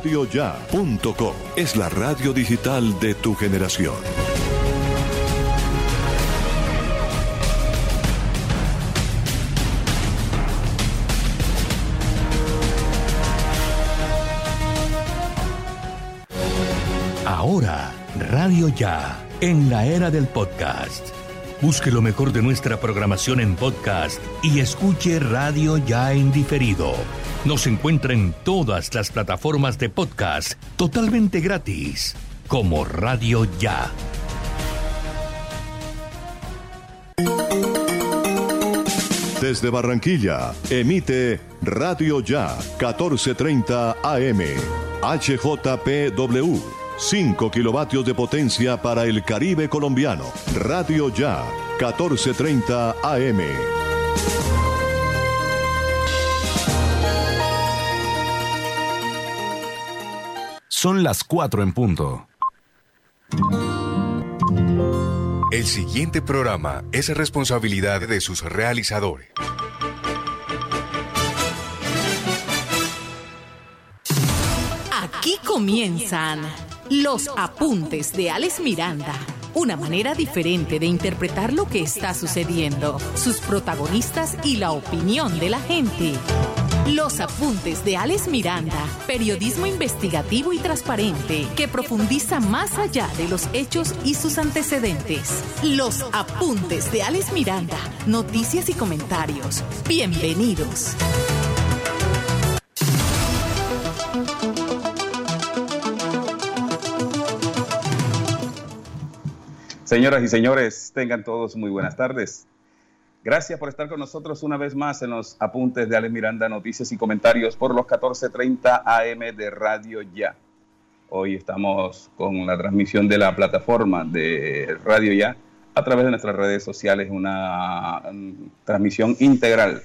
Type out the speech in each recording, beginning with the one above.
Radioya.com es la radio digital de tu generación. Ahora, Radio Ya, en la era del podcast. Busque lo mejor de nuestra programación en podcast y escuche Radio Ya en diferido nos encuentra en todas las plataformas de podcast totalmente gratis, como Radio Ya. Desde Barranquilla, emite Radio Ya 1430 AM, HJPW. 5 kilovatios de potencia para el Caribe colombiano. Radio Ya 1430 AM. Son las 4 en punto. El siguiente programa es responsabilidad de sus realizadores. Aquí comienzan los apuntes de Alex Miranda. Una manera diferente de interpretar lo que está sucediendo, sus protagonistas y la opinión de la gente. Los apuntes de Alex Miranda, periodismo investigativo y transparente que profundiza más allá de los hechos y sus antecedentes. Los apuntes de Alex Miranda, noticias y comentarios. Bienvenidos. Señoras y señores, tengan todos muy buenas tardes. Gracias por estar con nosotros una vez más en los apuntes de Ale Miranda, noticias y comentarios por los 14:30 AM de Radio Ya. Hoy estamos con la transmisión de la plataforma de Radio Ya a través de nuestras redes sociales, una transmisión integral.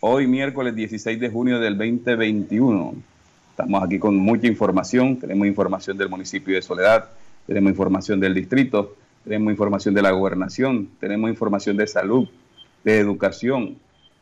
Hoy miércoles 16 de junio del 2021. Estamos aquí con mucha información, tenemos información del municipio de Soledad, tenemos información del distrito, tenemos información de la gobernación, tenemos información de salud, de educación.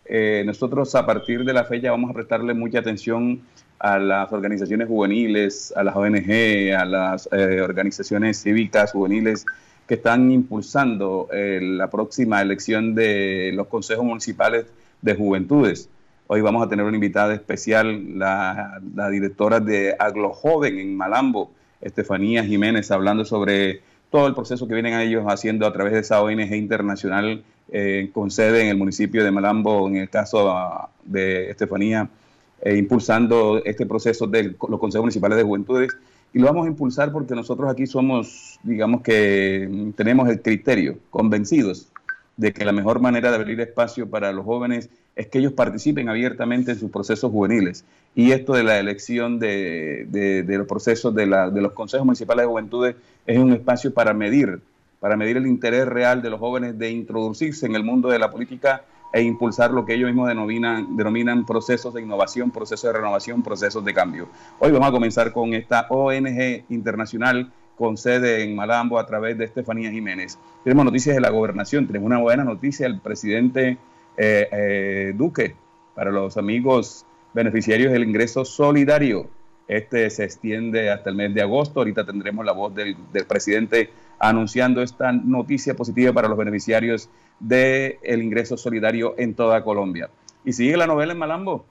Eh, nosotros a partir de la fecha vamos a prestarle mucha atención a las organizaciones juveniles, a las ONG, a las eh, organizaciones cívicas juveniles que están impulsando eh, la próxima elección de los consejos municipales de juventudes. Hoy vamos a tener una invitada especial, la, la directora de Aglo Joven en Malambo, Estefanía Jiménez, hablando sobre todo el proceso que vienen ellos haciendo a través de esa ONG internacional eh, con sede en el municipio de Malambo, en el caso ah, de Estefanía, eh, impulsando este proceso de los consejos municipales de juventudes. Y lo vamos a impulsar porque nosotros aquí somos, digamos que mm, tenemos el criterio, convencidos de que la mejor manera de abrir espacio para los jóvenes es que ellos participen abiertamente en sus procesos juveniles. Y esto de la elección de, de, los procesos de, la, de los consejos municipales de juventudes es un espacio para medir, para medir el interés real de los jóvenes de introducirse en el mundo de la política e impulsar lo que ellos mismos denominan, denominan procesos de innovación, procesos de renovación, procesos de cambio. Hoy vamos a comenzar con esta ONG internacional con sede en Malambo a través de Estefanía Jiménez. Tenemos noticias de la gobernación, tenemos una buena noticia, el presidente eh, eh, Duque, para los amigos beneficiarios del ingreso solidario. Este se extiende hasta el mes de agosto. Ahorita tendremos la voz del, presidente anunciando esta noticia positiva para los beneficiarios del ingreso solidario en toda Colombia. Y sigue la novela en Malambo.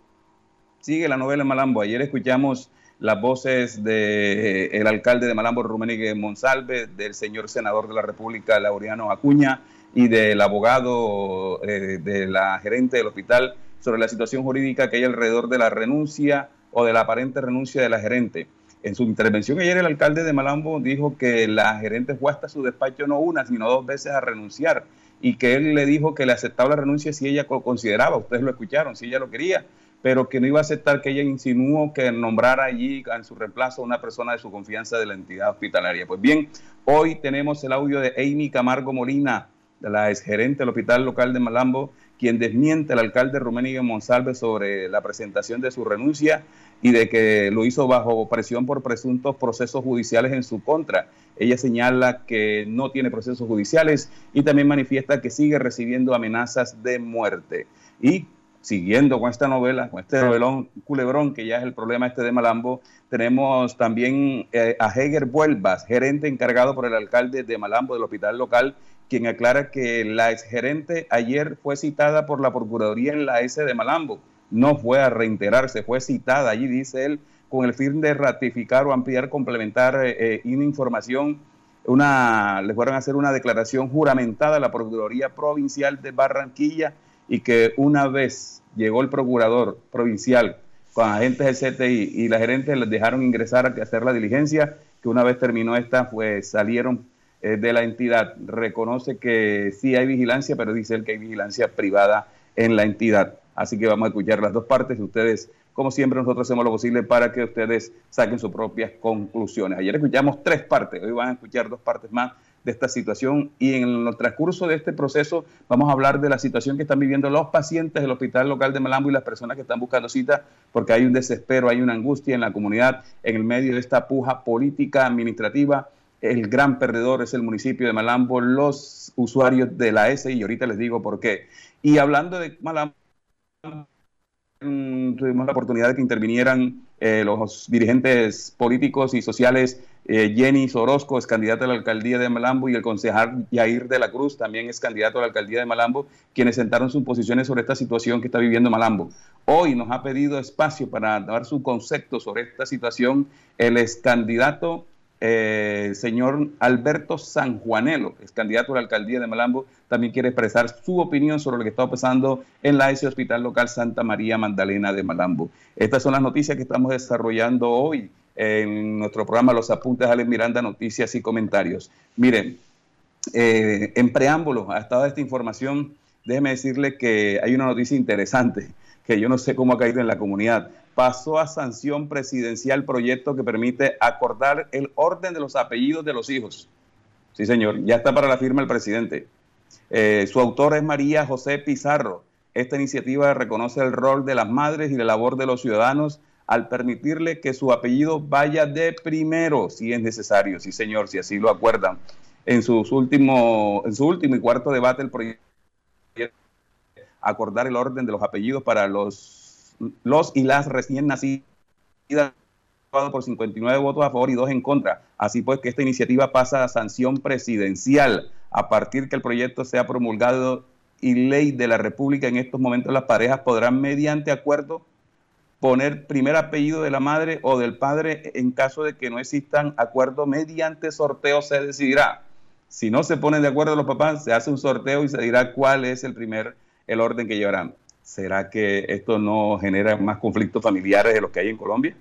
Sigue la novela en Malambo. Ayer escuchamos las voces del alcalde de Malambo, Rumenigue Monsalve, del señor senador de la República, Laureano Acuña, y del abogado eh, de la gerente del hospital sobre la situación jurídica que hay alrededor de la renuncia o de la aparente renuncia de la gerente. En su intervención ayer el alcalde de Malambo dijo que la gerente fue hasta su despacho no una, sino dos veces a renunciar y que él le dijo que le aceptaba la renuncia si ella lo consideraba, ustedes lo escucharon, si ella lo quería, pero que no iba a aceptar que ella insinuó que nombrara allí en su reemplazo a una persona de su confianza de la entidad hospitalaria. Pues bien, hoy tenemos el audio de Amy Camargo Molina, la exgerente del Hospital Local de Malambo, quien desmiente al alcalde Ruménigo Monsalve sobre la presentación de su renuncia y de que lo hizo bajo presión por presuntos procesos judiciales en su contra. Ella señala que no tiene procesos judiciales y también manifiesta que sigue recibiendo amenazas de muerte. Y siguiendo con esta novela, con este novelón culebrón, que ya es el problema este de Malambo, tenemos también eh, a Heger Vuelvas, gerente encargado por el alcalde de Malambo del hospital local, quien aclara que la exgerente ayer fue citada por la Procuraduría en la S de Malambo. No fue a reiterarse, fue citada allí, dice él, con el fin de ratificar o ampliar, complementar eh, eh, una información, una, le fueron a hacer una declaración juramentada a la Procuraduría Provincial de Barranquilla y que una vez llegó el procurador provincial con agentes del CTI y la gerente les dejaron ingresar a hacer la diligencia, que una vez terminó esta, pues salieron de la entidad. Reconoce que sí hay vigilancia, pero dice él que hay vigilancia privada en la entidad. Así que vamos a escuchar las dos partes ustedes, como siempre, nosotros hacemos lo posible para que ustedes saquen sus propias conclusiones. Ayer escuchamos tres partes, hoy van a escuchar dos partes más de esta situación y en el transcurso de este proceso vamos a hablar de la situación que están viviendo los pacientes del hospital local de Malambo y las personas que están buscando cita porque hay un desespero, hay una angustia en la comunidad en el medio de esta puja política administrativa. El gran perdedor es el municipio de Malambo, los usuarios de la S y ahorita les digo por qué. Y hablando de Malambo, mm, tuvimos la oportunidad de que intervinieran eh, los dirigentes políticos y sociales eh, Jenny Sorosco es candidata a la alcaldía de Malambo y el concejal Yair de la Cruz también es candidato a la alcaldía de Malambo, quienes sentaron sus posiciones sobre esta situación que está viviendo Malambo. Hoy nos ha pedido espacio para dar su concepto sobre esta situación el ex candidato eh, señor Alberto Sanjuanelo, es candidato a la alcaldía de Malambo, también quiere expresar su opinión sobre lo que está pasando en la S Hospital Local Santa María Magdalena de Malambo. Estas son las noticias que estamos desarrollando hoy en nuestro programa Los Apuntes de Alex Miranda, Noticias y Comentarios. Miren, eh, en preámbulo a toda esta información, déjeme decirle que hay una noticia interesante que yo no sé cómo ha caído en la comunidad. Pasó a sanción presidencial proyecto que permite acordar el orden de los apellidos de los hijos. Sí, señor, ya está para la firma el presidente. Eh, su autor es María José Pizarro. Esta iniciativa reconoce el rol de las madres y la labor de los ciudadanos al permitirle que su apellido vaya de primero, si es necesario, sí señor, si así lo acuerdan. En, sus último, en su último y cuarto debate, el proyecto acordar el orden de los apellidos para los, los y las recién nacidas por 59 votos a favor y 2 en contra. Así pues que esta iniciativa pasa a sanción presidencial. A partir que el proyecto sea promulgado y ley de la República, en estos momentos las parejas podrán, mediante acuerdo, poner primer apellido de la madre o del padre en caso de que no existan acuerdos mediante sorteo se decidirá. Si no se ponen de acuerdo los papás, se hace un sorteo y se dirá cuál es el primer, el orden que llevarán. ¿Será que esto no genera más conflictos familiares de los que hay en Colombia?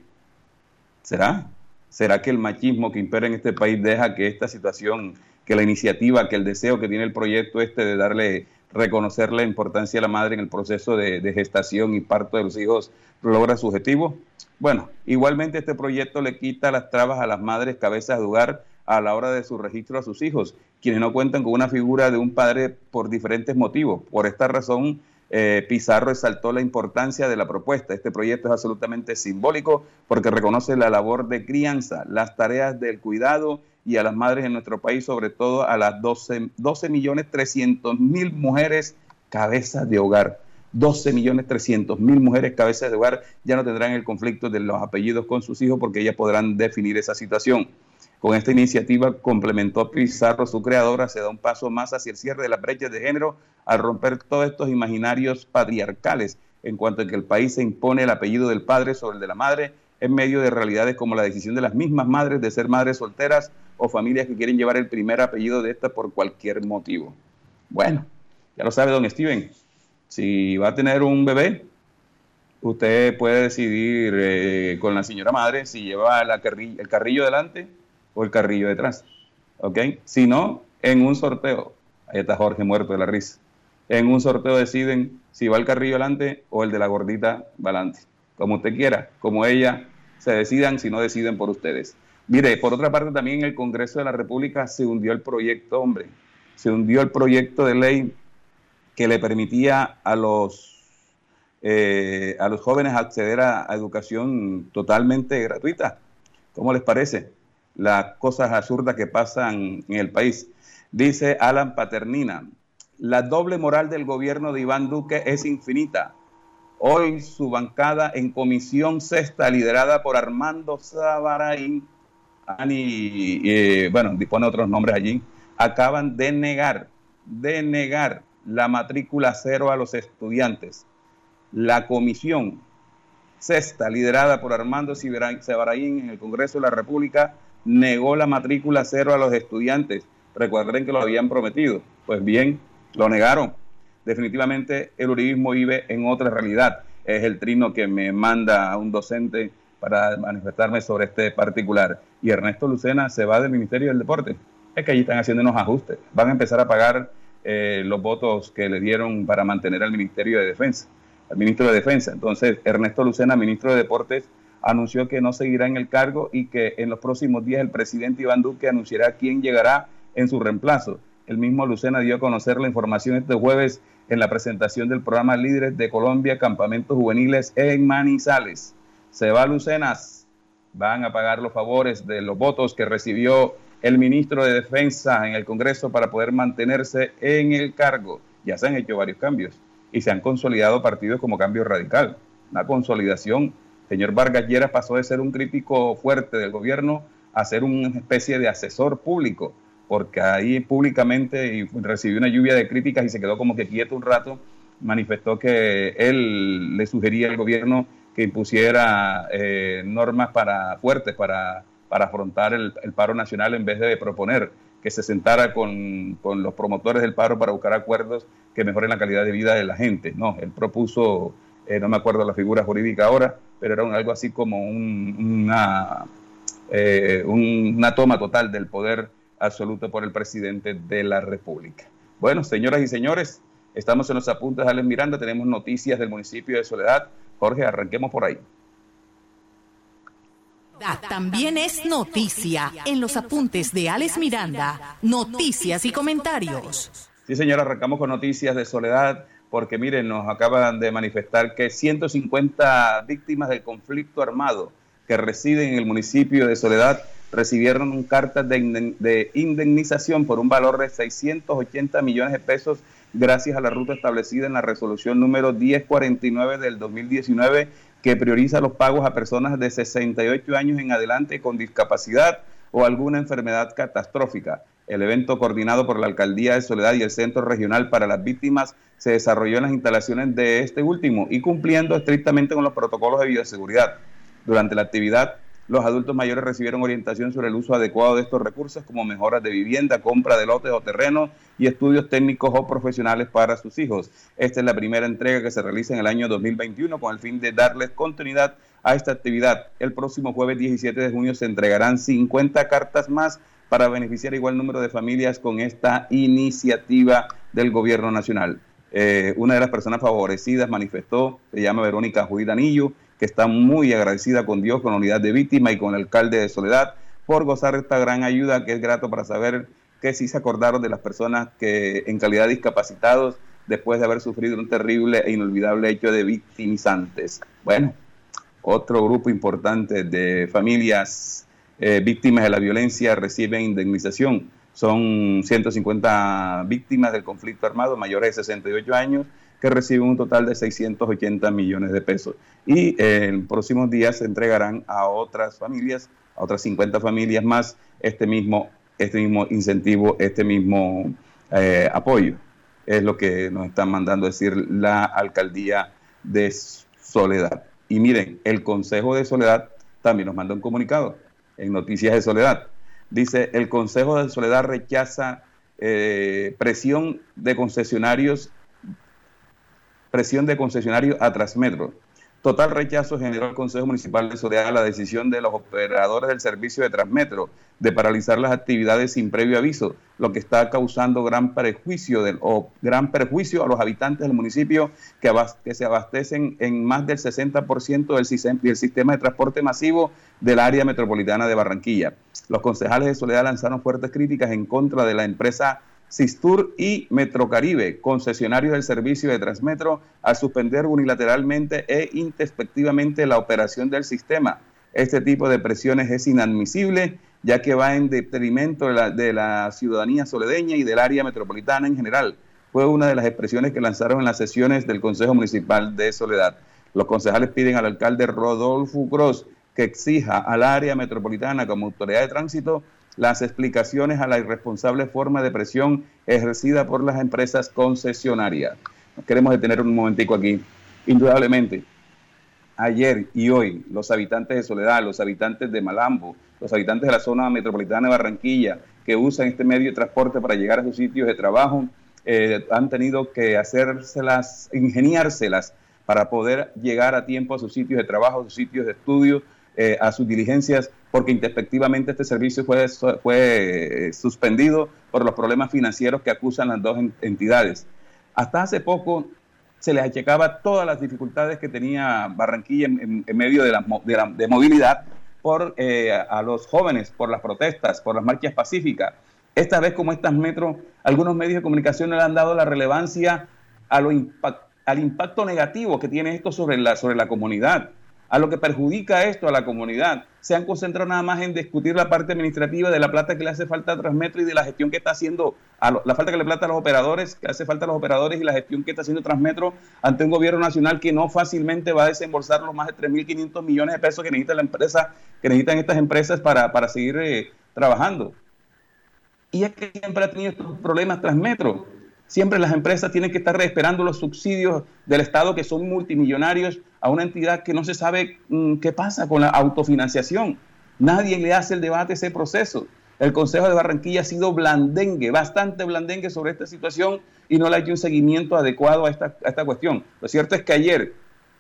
¿Será? ¿Será que el machismo que impera en este país deja que esta situación, que la iniciativa, que el deseo que tiene el proyecto este de darle reconocer la importancia de la madre en el proceso de, gestación y parto de los hijos logra su objetivo? Bueno, igualmente este proyecto le quita las trabas a las madres cabezas de hogar a la hora de su registro a sus hijos, quienes no cuentan con una figura de un padre por diferentes motivos. Por esta razón, eh, Pizarro resaltó la importancia de la propuesta. Este proyecto es absolutamente simbólico porque reconoce la labor de crianza, las tareas del cuidado y a las madres en nuestro país, sobre todo a las 12, 12 millones 300 mil mujeres cabezas de hogar. 12 millones 300 mil mujeres cabezas de hogar ya no tendrán el conflicto de los apellidos con sus hijos porque ellas podrán definir esa situación. Con esta iniciativa complementó Pizarro, su creadora, se da un paso más hacia el cierre de las brechas de género al romper todos estos imaginarios patriarcales en cuanto a que el país se impone el apellido del padre sobre el de la madre en medio de realidades como la decisión de las mismas madres de ser madres solteras o familias que quieren llevar el primer apellido de esta por cualquier motivo. Bueno, ya lo sabe don Steven, si va a tener un bebé, usted puede decidir eh, con la señora madre si lleva el carrillo delante el carrillo detrás. ¿Ok? Si no, en un sorteo, ahí está Jorge muerto de la risa, en un sorteo deciden si va el carrillo delante o el de la gordita va adelante. Como usted quiera, como ella se decidan si no deciden por ustedes. Mire, por otra parte, también en el Congreso de la República se hundió el proyecto, hombre, se hundió el proyecto de ley que le permitía a los, eh, a los jóvenes acceder a, educación totalmente gratuita. ¿Cómo les parece? Las cosas absurdas que pasan en el país. Dice Alan Paternina, la doble moral del gobierno de Iván Duque es infinita. Hoy su bancada en comisión sexta, liderada por Armando Sabaraín, Ani, eh, bueno, dispone otros nombres allí, acaban de negar, de negar la matrícula cero a los estudiantes. La comisión sexta, liderada por Armando Sabaraín en el Congreso de la República, negó la matrícula cero a los estudiantes. Recuerden que lo habían prometido. Pues bien, lo negaron definitivamente el uribismo vive en otra realidad. Es el trino que me manda a un docente para manifestarme sobre este particular. Y Ernesto Lucena se va del Ministerio del Deporte. Es que allí están haciendo unos ajustes. Van a empezar a pagar eh, los votos que le dieron para mantener al Ministerio de Defensa, al ministro de Defensa. Entonces, Ernesto Lucena, ministro de Deportes, anunció que no seguirá en el cargo y que en los próximos días el presidente Iván Duque anunciará quién llegará en su reemplazo. El mismo Lucena dio a conocer la información este jueves en la presentación del programa Líderes de Colombia, Campamentos Juveniles en Manizales. Se va Lucenas, van a pagar los favores de los votos que recibió el ministro de Defensa en el Congreso para poder mantenerse en el cargo. Ya se han hecho varios cambios y se han consolidado partidos como Cambio Radical. Una consolidación. Señor Vargas Lleras pasó de ser un crítico fuerte del gobierno a ser una especie de asesor público porque ahí públicamente recibió una lluvia de críticas y se quedó como que quieto un rato, manifestó que él le sugería al gobierno que impusiera eh, normas para fuertes para, para afrontar el, paro nacional en vez de proponer que se sentara con, con, los promotores del paro para buscar acuerdos que mejoren la calidad de vida de la gente. No, él propuso, eh, no me acuerdo la figura jurídica ahora, pero era algo así como una, eh, una toma total del poder absoluto por el presidente de la República. Bueno, señoras y señores, estamos en los apuntes de Alex Miranda, tenemos noticias del municipio de Soledad. Jorge, arranquemos por ahí. También es noticia en los apuntes de Alex Miranda, noticias y comentarios. Sí, señora, arrancamos con noticias de Soledad, porque miren, nos acaban de manifestar que 150 víctimas del conflicto armado que residen en el municipio de Soledad recibieron cartas de, de indemnización por un valor de 680 millones de pesos gracias a la ruta establecida en la resolución número 1049 del 2019 que prioriza los pagos a personas de 68 años en adelante con discapacidad o alguna enfermedad catastrófica. El evento coordinado por la Alcaldía de Soledad y el Centro Regional para las Víctimas se desarrolló en las instalaciones de este último y cumpliendo estrictamente con los protocolos de bioseguridad. Durante la actividad, los adultos mayores recibieron orientación sobre el uso adecuado de estos recursos como mejoras de vivienda, compra de lotes o terrenos y estudios técnicos o profesionales para sus hijos. Esta es la primera entrega que se realiza en el año 2021 con el fin de darles continuidad a esta actividad. El próximo jueves 17 de junio se entregarán 50 cartas más para beneficiar igual número de familias con esta iniciativa del gobierno nacional. Eh, una de las personas favorecidas manifestó, se llama Verónica Judith Anillo, que está muy agradecida con Dios, con la unidad de víctima y con el alcalde de Soledad por gozar esta gran ayuda, que es grato para saber que sí se acordaron de las personas que en calidad de discapacitados, después de haber sufrido un terrible e inolvidable hecho de victimizantes. Bueno, otro grupo importante de familias eh, víctimas de la violencia reciben indemnización. Son 150 víctimas del conflicto armado mayores de 68 años que reciben un total de 680 millones de pesos. Y en próximos días se entregarán a otras familias, a otras 50 familias más, este mismo, este mismo incentivo, este mismo eh, apoyo. Es lo que nos están mandando decir la alcaldía de Soledad. Y miren, el Consejo de Soledad también nos manda un comunicado en Noticias de Soledad. Dice, el Consejo de Soledad rechaza eh, presión de concesionarios presión de concesionario a Transmetro. Total rechazo generó el Consejo Municipal de Soledad la decisión de los operadores del servicio de Transmetro de paralizar las actividades sin previo aviso, lo que está causando gran perjuicio, o gran perjuicio a los habitantes del municipio que, se abastecen en más del 60% del, del sistema de transporte masivo del área metropolitana de Barranquilla. Los concejales de Soledad lanzaron fuertes críticas en contra de la empresa Sistur y Metrocaribe, concesionarios del servicio de Transmetro, al suspender unilateralmente e introspectivamente la operación del sistema. Este tipo de presiones es inadmisible, ya que va en detrimento de la, de la ciudadanía soledeña y del área metropolitana en general. Fue una de las expresiones que lanzaron en las sesiones del Consejo Municipal de Soledad. Los concejales piden al alcalde Rodolfo Gross que exija al área metropolitana como autoridad de tránsito las explicaciones a la irresponsable forma de presión ejercida por las empresas concesionarias. Nos queremos detener un momentico aquí. Indudablemente, ayer y hoy los habitantes de Soledad, los habitantes de Malambo, los habitantes de la zona metropolitana de Barranquilla que usan este medio de transporte para llegar a sus sitios de trabajo, eh, han tenido que hacérselas, ingeniárselas para poder llegar a tiempo a sus sitios de trabajo, a sus sitios de estudio, eh, a sus diligencias, porque introspectivamente este servicio fue, fue eh, suspendido por los problemas financieros que acusan las dos entidades. Hasta hace poco se les achacaba todas las dificultades que tenía Barranquilla en, medio de, la, de, movilidad por eh, a los jóvenes, por las protestas, por las marchas pacíficas. Esta vez, como estas metros, algunos medios de comunicación le han dado la relevancia a lo al impacto negativo que tiene esto sobre la, sobre la comunidad a lo que perjudica esto a la comunidad. Se han concentrado nada más en discutir la parte administrativa de la plata que le hace falta a Transmetro y de la gestión que está haciendo, a la falta que le plata a los operadores, que hace falta a los operadores y la gestión que está haciendo Transmetro ante un gobierno nacional que no fácilmente va a desembolsar los más de 3.500 millones de pesos que necesita la empresa, que necesitan estas empresas para, para seguir eh, trabajando. Y es que siempre ha tenido estos problemas Transmetro Siempre las empresas tienen que estar esperando los subsidios del Estado que son multimillonarios a una entidad que no se sabe mm, qué pasa con la autofinanciación. Nadie le hace el debate a ese proceso. El Consejo de Barranquilla ha sido blandengue, bastante blandengue sobre esta situación y no le ha hecho un seguimiento adecuado a esta, a esta cuestión. Lo cierto es que ayer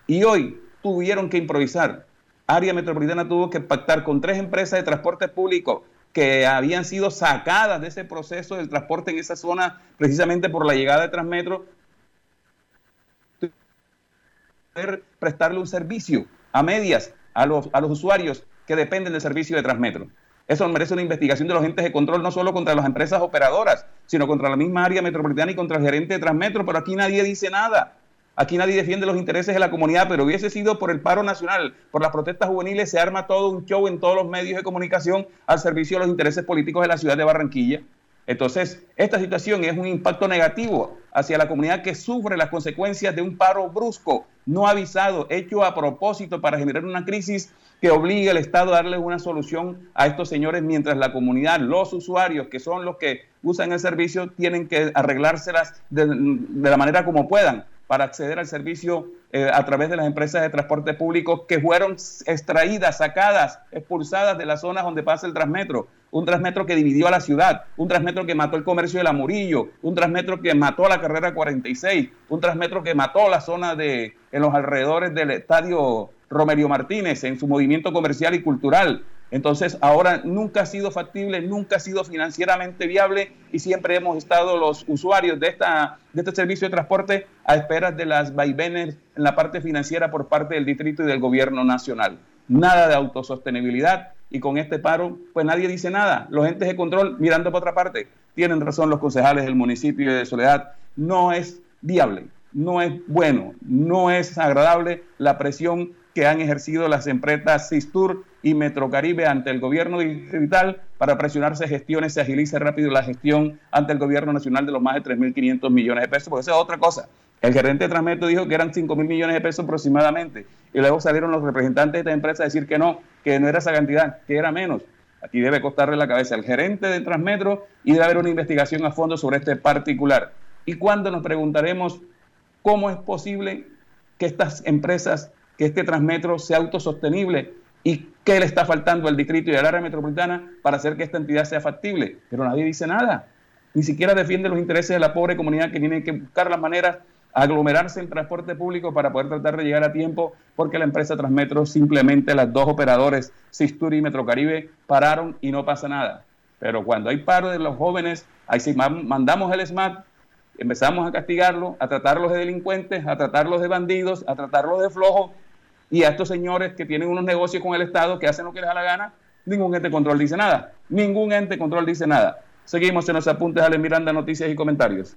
y hoy tuvieron que improvisar. Área Metropolitana tuvo que pactar con tres empresas de transporte público que habían sido sacadas de ese proceso del transporte en esa zona precisamente por la llegada de Transmetro, prestarle un servicio a medias a los, a los usuarios que dependen del servicio de Transmetro. Eso merece una investigación de los entes de control, no solo contra las empresas operadoras, sino contra la misma área metropolitana y contra el gerente de Transmetro, pero aquí nadie dice nada. Aquí nadie defiende los intereses de la comunidad, pero hubiese sido por el paro nacional, por las protestas juveniles, se arma todo un show en todos los medios de comunicación al servicio de los intereses políticos de la ciudad de Barranquilla. Entonces, esta situación es un impacto negativo hacia la comunidad que sufre las consecuencias de un paro brusco, no avisado, hecho a propósito para generar una crisis que obligue al Estado a darle una solución a estos señores, mientras la comunidad, los usuarios, que son los que usan el servicio, tienen que arreglárselas de, de la manera como puedan para acceder al servicio eh, a través de las empresas de transporte público que fueron extraídas, sacadas, expulsadas de las zonas donde pasa el Transmetro. Un Transmetro que dividió a la ciudad, un Transmetro que mató el comercio de la Murillo, un Transmetro que mató la carrera 46, un Transmetro que mató la zona de en los alrededores del estadio Romerio Martínez en su movimiento comercial y cultural. Entonces, ahora nunca ha sido factible, nunca ha sido financieramente viable y siempre hemos estado los usuarios de, esta, de este servicio de transporte a esperas de las vaivenes en la parte financiera por parte del distrito y del gobierno nacional. Nada de autosostenibilidad y con este paro, pues nadie dice nada. Los entes de control mirando por otra parte. Tienen razón los concejales del municipio de Soledad. No es viable, no es bueno, no es agradable la presión que han ejercido las empresas Sistur y Metrocaribe ante el gobierno digital para presionarse gestiones, se agilice rápido la gestión ante el gobierno nacional de los más de 3.500 millones de pesos, porque esa es otra cosa. El gerente de Transmetro dijo que eran 5 mil millones de pesos aproximadamente, y luego salieron los representantes de esta empresa a decir que no, que no era esa cantidad, que era menos. Aquí debe costarle la cabeza al gerente de Transmetro y debe haber una investigación a fondo sobre este particular. Y cuando nos preguntaremos cómo es posible que estas empresas que este Transmetro sea autosostenible y qué le está faltando al distrito y al área metropolitana para hacer que esta entidad sea factible. Pero nadie dice nada. Ni siquiera defiende los intereses de la pobre comunidad que tiene que buscar las maneras aglomerarse en transporte público para poder tratar de llegar a tiempo, porque la empresa Transmetro simplemente las dos operadores, Sisturi y Metrocaribe, pararon y no pasa nada. Pero cuando hay paro de los jóvenes, ahí sí mandamos el SMAT, empezamos a castigarlo, a tratarlos de delincuentes, a tratarlos de bandidos, a tratarlos de flojos, y a estos señores que tienen unos negocios con el Estado que hacen lo que les da la gana, ningún ente control dice nada. Ningún ente control dice nada. Seguimos en los apuntes Ale Miranda, noticias y comentarios.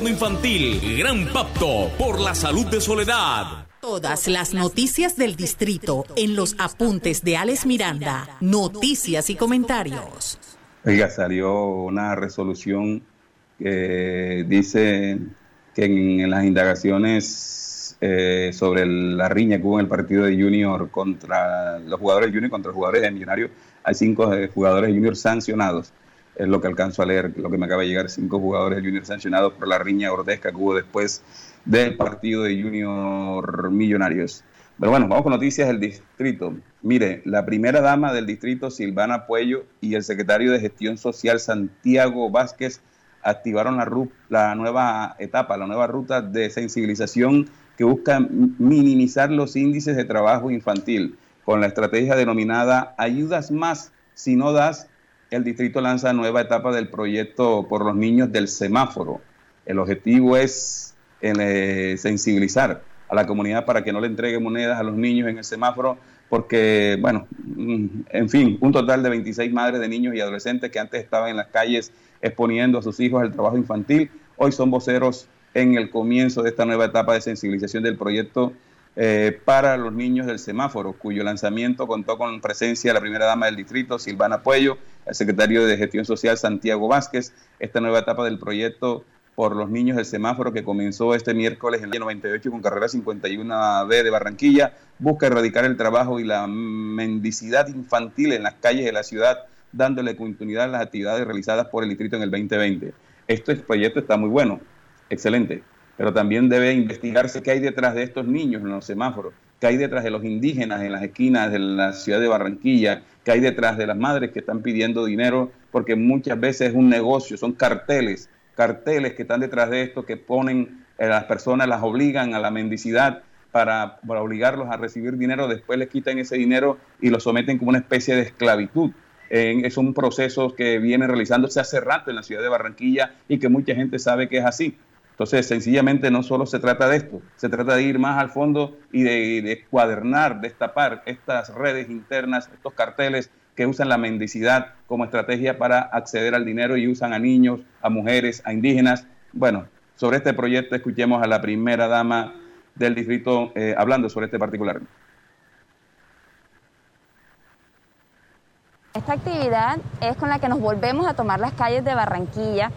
Infantil infantil. Gran pacto por la salud de Soledad. Todas las noticias del distrito en los apuntes de Alex Miranda. Noticias y comentarios. Oiga, salió una resolución que dice que en, las indagaciones eh, sobre la riña que hubo en el partido de Junior contra los jugadores de Junior contra los jugadores de Millonarios, hay cinco eh, jugadores de Junior sancionados es lo que alcanzo a leer, lo que me acaba de llegar, cinco jugadores de Junior sancionados por la riña grotesca que hubo después del partido de Junior Millonarios. Pero bueno, vamos con noticias del distrito. Mire, la primera dama del distrito, Silvana Puello, y el secretario de Gestión Social, Santiago Vázquez, activaron la, la nueva etapa, la nueva ruta de sensibilización que busca minimizar los índices de trabajo infantil con la estrategia denominada Ayudas más si no das el distrito lanza nueva etapa del proyecto por los niños del semáforo. El objetivo es eh, sensibilizar a la comunidad para que no le entregue monedas a los niños en el semáforo, porque, bueno, mm, en fin, un total de 26 madres de niños y adolescentes que antes estaban en las calles exponiendo a sus hijos al trabajo infantil, hoy son voceros en el comienzo de esta nueva etapa de sensibilización del proyecto eh, para los niños del semáforo, cuyo lanzamiento contó con presencia de la primera dama del distrito, Silvana Puello, el secretario de Gestión Social, Santiago Vázquez. Esta nueva etapa del proyecto por los niños del semáforo que comenzó este miércoles en el 98 con carrera 51B de Barranquilla, busca erradicar el trabajo y la mendicidad infantil en las calles de la ciudad, dándole continuidad a las actividades realizadas por el distrito en el 2020. Este proyecto está muy bueno, excelente pero también debe investigarse qué hay detrás de estos niños en los semáforos, qué hay detrás de los indígenas en las esquinas de la ciudad de Barranquilla, qué hay detrás de las madres que están pidiendo dinero, porque muchas veces es un negocio, son carteles, carteles que están detrás de esto, que ponen a las personas, las obligan a la mendicidad para, obligarlos a recibir dinero, después les quitan ese dinero y los someten como una especie de esclavitud. es un proceso que viene realizándose hace rato en la ciudad de Barranquilla y que mucha gente sabe que es así. Entonces, sencillamente no solo se trata de esto, se trata de ir más al fondo y de, de cuadernar, destapar estas redes internas, estos carteles que usan la mendicidad como estrategia para acceder al dinero y usan a niños, a mujeres, a indígenas. Bueno, sobre este proyecto escuchemos a la primera dama del distrito eh, hablando sobre este particular. Esta actividad es con la que nos volvemos a tomar las calles de Barranquilla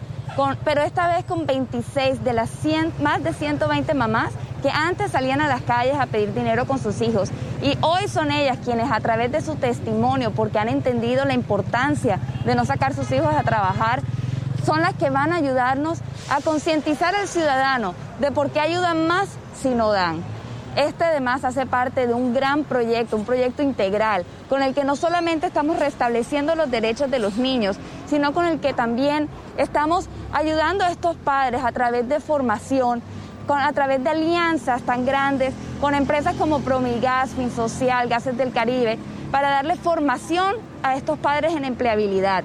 pero esta vez con 26 de las 100, más de 120 mamás que antes salían a las calles a pedir dinero con sus hijos. Y hoy son ellas quienes a través de su testimonio, porque han entendido la importancia de no sacar sus hijos a trabajar, son las que van a ayudarnos a concientizar al ciudadano de por qué ayudan más si no dan. Este además hace parte de un gran proyecto, un proyecto integral, con el que no solamente estamos restableciendo los derechos de los niños, sino con el que también estamos ayudando a estos padres a través de formación, a través de alianzas tan grandes con empresas como Promigas, Social, Gases del Caribe, para darle formación a estos padres en empleabilidad.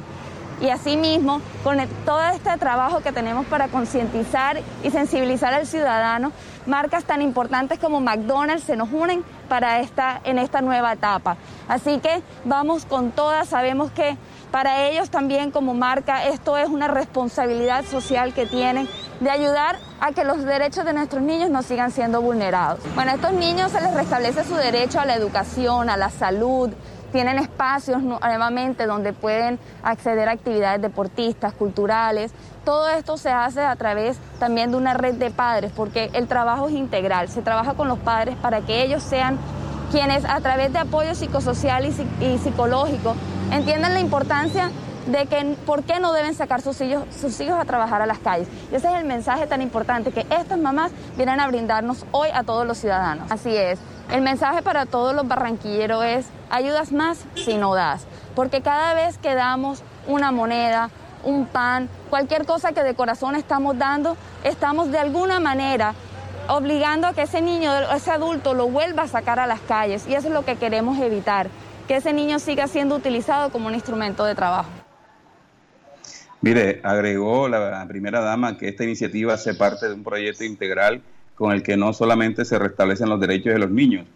Y asimismo, con todo este trabajo que tenemos para concientizar y sensibilizar al ciudadano, marcas tan importantes como McDonald's se nos unen para esta, en esta nueva etapa. Así que vamos con todas, sabemos que para ellos también como marca esto es una responsabilidad social que tienen de ayudar a que los derechos de nuestros niños no sigan siendo vulnerados. Bueno, a estos niños se les restablece su derecho a la educación, a la salud, tienen espacios nuevamente donde pueden acceder a actividades deportistas, culturales. Todo esto se hace a través también de una red de padres, porque el trabajo es integral. Se trabaja con los padres para que ellos sean quienes a través de apoyo psicosocial y, psicológico entiendan la importancia de que por qué no deben sacar sus hijos, sus hijos a trabajar a las calles. Y ese es el mensaje tan importante que estas mamás vienen a brindarnos hoy a todos los ciudadanos. Así es. El mensaje para todos los barranquilleros es, ayudas más si no das, porque cada vez que damos una moneda, un pan, cualquier cosa que de corazón estamos dando, estamos de alguna manera obligando a que ese niño, ese adulto lo vuelva a sacar a las calles y eso es lo que queremos evitar, que ese niño siga siendo utilizado como un instrumento de trabajo. Mire, agregó la primera dama que esta iniciativa hace parte de un proyecto integral con el que no solamente se restablecen los derechos de los niños,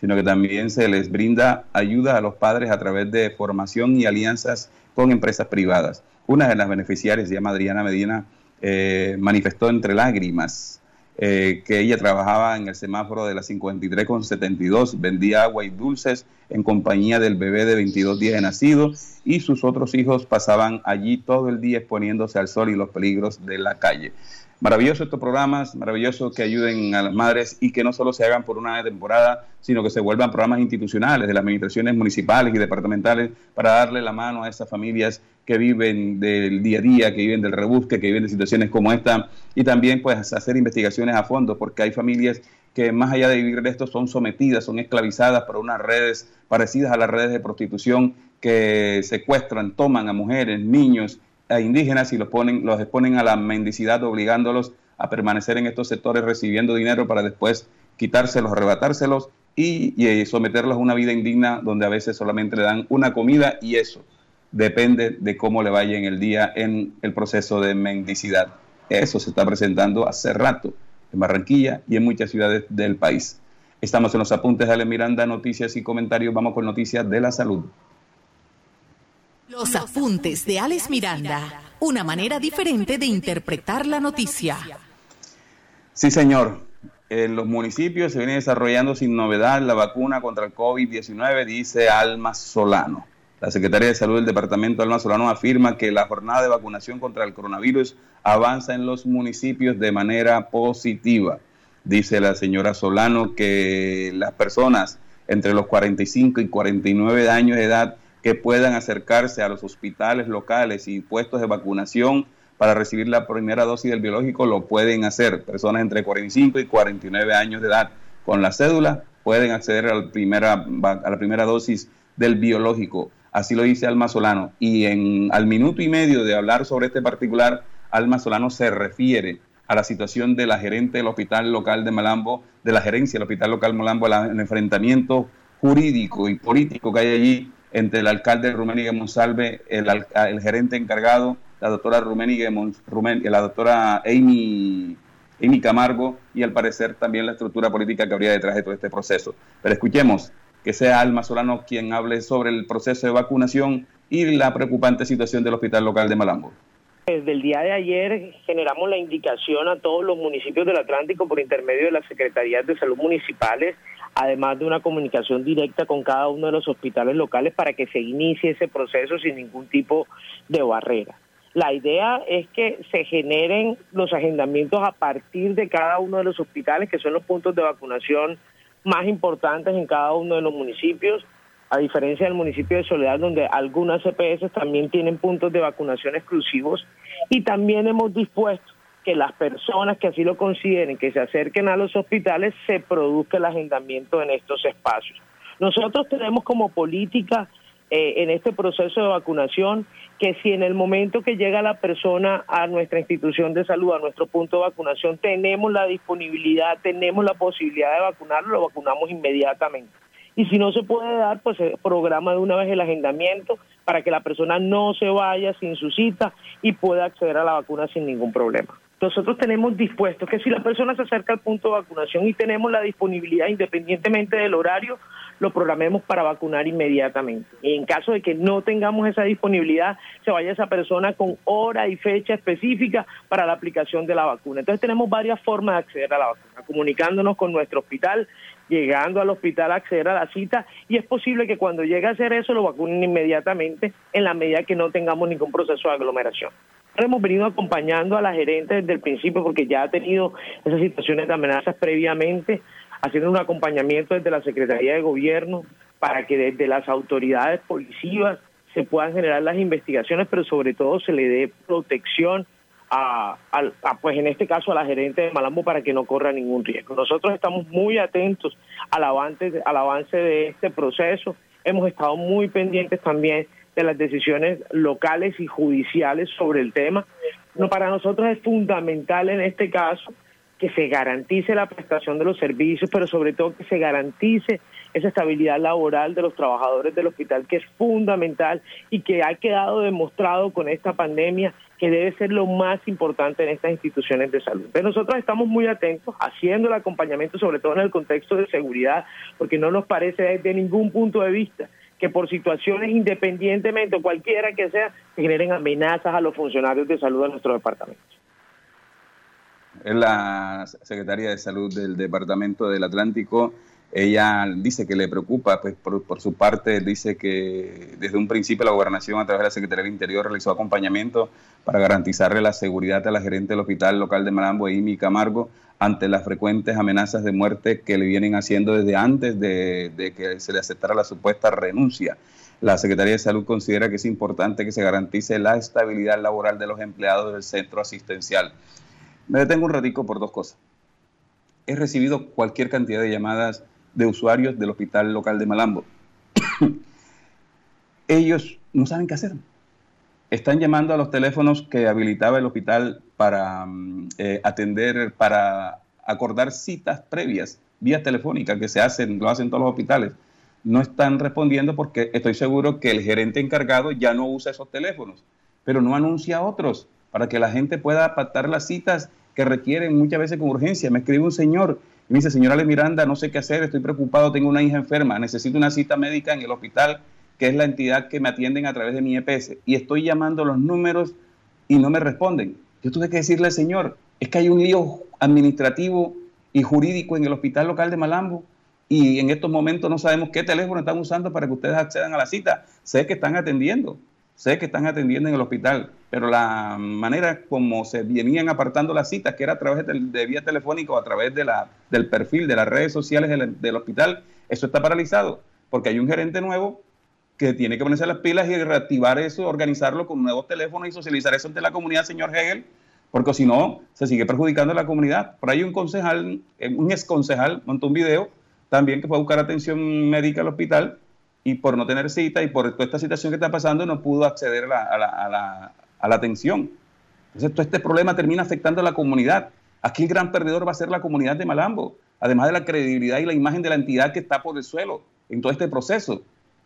sino que también se les brinda ayuda a los padres a través de formación y alianzas con empresas privadas. Una de las beneficiarias, se llama Adriana Medina, eh, manifestó entre lágrimas eh, que ella trabajaba en el semáforo de la 53 con 72, vendía agua y dulces en compañía del bebé de 22 días de nacido y sus otros hijos pasaban allí todo el día exponiéndose al sol y los peligros de la calle. Maravilloso estos programas, maravilloso que ayuden a las madres y que no solo se hagan por una temporada, sino que se vuelvan programas institucionales de las administraciones municipales y departamentales para darle la mano a esas familias que viven del día a día, que viven del rebusque, que viven de situaciones como esta. Y también pues hacer investigaciones a fondo porque hay familias que más allá de vivir de esto son sometidas, son esclavizadas por unas redes parecidas a las redes de prostitución que secuestran, toman a mujeres, niños a indígenas y los, ponen, los exponen a la mendicidad obligándolos a permanecer en estos sectores recibiendo dinero para después quitárselos, arrebatárselos y, y, someterlos a una vida indigna donde a veces solamente le dan una comida y eso depende de cómo le vaya en el día en el proceso de mendicidad. Eso se está presentando hace rato en Barranquilla y en muchas ciudades del país. Estamos en los apuntes de Ale Miranda, noticias y comentarios. Vamos con noticias de la salud. Los apuntes de Alex Miranda, una manera diferente de interpretar la noticia. Sí, señor. En los municipios se viene desarrollando sin novedad la vacuna contra el COVID-19, dice Alma Solano. La Secretaría de Salud del Departamento Alma Solano afirma que la jornada de vacunación contra el coronavirus avanza en los municipios de manera positiva. Dice la señora Solano que las personas entre los 45 y 49 años de edad que puedan acercarse a los hospitales locales y puestos de vacunación para recibir la primera dosis del biológico lo pueden hacer. Personas entre 45 y 49 años de edad con la cédula pueden acceder a la primera, a la primera dosis del biológico. Así lo dice Alma Solano. Y en, al minuto y medio de hablar sobre este particular, Alma Solano se refiere a la situación de la gerente del hospital local de Malambo, de la gerencia del hospital local Malambo, el enfrentamiento jurídico y político que hay allí entre el alcalde Rumenigue Monsalve, el, el gerente encargado, la doctora Rumenigue la doctora Amy, Amy Camargo y al parecer también la estructura política que habría detrás de todo este proceso. Pero escuchemos que sea Alma Solano quien hable sobre el proceso de vacunación y la preocupante situación del hospital local de Malambo. Desde el día de ayer generamos la indicación a todos los municipios del Atlántico por intermedio de las Secretarías de Salud Municipales además de una comunicación directa con cada uno de los hospitales locales para que se inicie ese proceso sin ningún tipo de barrera. La idea es que se generen los agendamientos a partir de cada uno de los hospitales, que son los puntos de vacunación más importantes en cada uno de los municipios, a diferencia del municipio de Soledad, donde algunas CPS también tienen puntos de vacunación exclusivos, y también hemos dispuesto que las personas que así lo consideren, que se acerquen a los hospitales, se produzca el agendamiento en estos espacios. Nosotros tenemos como política eh, en este proceso de vacunación que si en el momento que llega la persona a nuestra institución de salud, a nuestro punto de vacunación, tenemos la disponibilidad, tenemos la posibilidad de vacunarlo, lo vacunamos inmediatamente. Y si no se puede dar, pues se programa de una vez el agendamiento para que la persona no se vaya sin su cita y pueda acceder a la vacuna sin ningún problema nosotros tenemos dispuesto que si la persona se acerca al punto de vacunación y tenemos la disponibilidad independientemente del horario, lo programemos para vacunar inmediatamente. Y en caso de que no tengamos esa disponibilidad, se vaya esa persona con hora y fecha específica para la aplicación de la vacuna. Entonces tenemos varias formas de acceder a la vacuna, comunicándonos con nuestro hospital llegando al hospital a acceder a la cita y es posible que cuando llegue a hacer eso lo vacunen inmediatamente en la medida que no tengamos ningún proceso de aglomeración. Hemos venido acompañando a la gerente desde el principio porque ya ha tenido esas situaciones de amenazas previamente, haciendo un acompañamiento desde la Secretaría de Gobierno para que desde las autoridades policías se puedan generar las investigaciones, pero sobre todo se le dé protección a, pues en este caso a la gerente de Malambo para que no corra ningún riesgo. Nosotros estamos muy atentos al avance, al avance de este proceso, hemos estado muy pendientes también de las decisiones locales y judiciales sobre el tema. No, para nosotros es fundamental en este caso que se garantice la prestación de los servicios, pero sobre todo que se garantice esa estabilidad laboral de los trabajadores del hospital, que es fundamental y que ha quedado demostrado con esta pandemia que debe ser lo más importante en estas instituciones de salud. Nosotros estamos muy atentos, haciendo el acompañamiento, sobre todo en el contexto de seguridad, porque no nos parece desde ningún punto de vista que por situaciones independientemente o cualquiera que sea, se generen amenazas a los funcionarios de salud de nuestro departamento. Es la secretaria de Salud del Departamento del Atlántico. Ella dice que le preocupa, pues por, su parte dice que desde un principio la gobernación a través de la Secretaría del Interior realizó acompañamiento para garantizarle la seguridad a la gerente del hospital local de Marambo, Amy Camargo, ante las frecuentes amenazas de muerte que le vienen haciendo desde antes de, de que se le aceptara la supuesta renuncia. La Secretaría de Salud considera que es importante que se garantice la estabilidad laboral de los empleados del centro asistencial. Me detengo un ratico por dos cosas. He recibido cualquier cantidad de llamadas de usuarios del hospital local de Malambo. Ellos no saben qué hacer. Están llamando a los teléfonos que habilitaba el hospital para mm, eh, atender, para acordar citas previas, vía telefónica, que se hacen, lo hacen todos los hospitales. No están respondiendo porque estoy seguro que el gerente encargado ya no usa esos teléfonos, pero no anuncia otros para que la gente pueda pactar las citas que requieren muchas veces con urgencia. Me escribe un señor me dice, señora Le Miranda, no sé qué hacer, estoy preocupado, tengo una hija enferma, necesito una cita médica en el hospital, que es la entidad que me atienden a través de mi EPS, y estoy llamando los números y no me responden. Yo tuve que decirle señor, es que hay un lío administrativo y jurídico en el hospital local de Malambo y en estos momentos no sabemos qué teléfono están usando para que ustedes accedan a la cita. Sé que están atendiendo, sé que están atendiendo en el hospital, pero la manera como se venían apartando las citas, que era a través de, vía telefónica o a través de la, del perfil de las redes sociales del, hospital, eso está paralizado, porque hay un gerente nuevo que tiene que ponerse las pilas y reactivar eso, organizarlo con nuevos teléfonos y socializar eso ante la comunidad, señor Hegel, porque si no, se sigue perjudicando a la comunidad. Por ahí un concejal, un ex concejal, montó un video también que fue a buscar atención médica al hospital y por no tener cita y por toda esta situación que está pasando no pudo acceder a la, atención. Entonces, todo este problema termina afectando a la comunidad. Aquí el gran perdedor va a ser la comunidad de Malambo, además de la credibilidad y la imagen de la entidad que está por el suelo en todo este proceso.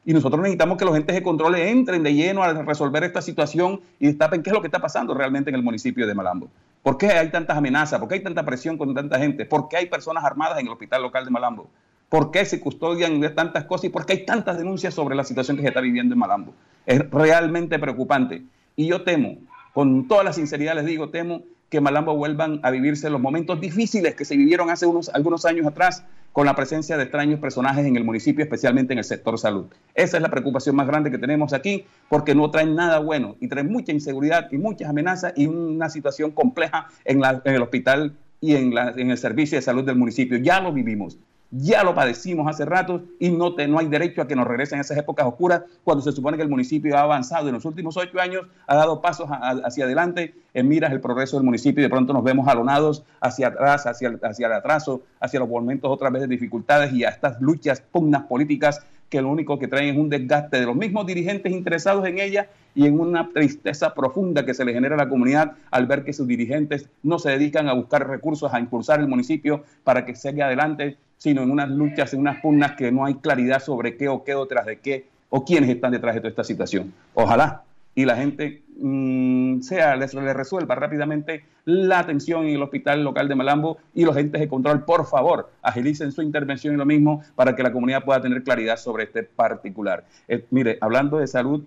Y nosotros necesitamos que los entes de control entren de lleno a resolver esta situación y destapen qué es lo que está pasando realmente en el municipio de Malambo. ¿Por qué hay tantas amenazas? ¿Por qué hay tanta presión con tanta gente? ¿Por qué hay personas armadas en el hospital local de Malambo? Por qué se custodian de tantas cosas y por qué hay tantas denuncias sobre la situación que se está viviendo en Malambo. Es realmente preocupante. Y yo temo, con toda la sinceridad les digo, temo que Malambo vuelvan a vivirse los momentos difíciles que se vivieron hace unos, algunos años atrás con la presencia de extraños personajes en el municipio, especialmente en el sector salud. Esa es la preocupación más grande que tenemos aquí, porque no traen nada bueno y traen mucha inseguridad y muchas amenazas y una situación compleja en, el hospital y en, en el servicio de salud del municipio. Ya lo vivimos. Ya lo padecimos hace rato y no, te, no hay derecho a que nos regresen esas épocas oscuras cuando se supone que el municipio ha avanzado. En los últimos ocho años, ha dado pasos hacia adelante. En miras el progreso del municipio y de pronto nos vemos alonados hacia atrás, hacia, hacia el atraso, hacia los momentos otra vez de dificultades y a estas luchas, pugnas políticas que lo único que traen es un desgaste de los mismos dirigentes interesados en ella y en una tristeza profunda que se le genera a la comunidad al ver que sus dirigentes no se dedican a buscar recursos, a impulsar el municipio para que siga adelante, sino en unas luchas, en unas pugnas que no hay claridad sobre qué o qué detrás de qué o quiénes están detrás de toda esta situación. Ojalá y la gente mm, sea, les, resuelva rápidamente la atención en el hospital local de Malambo y los entes de control, por favor, agilicen su intervención y lo mismo para que la comunidad pueda tener claridad sobre este particular. Eh, mire, hablando de salud,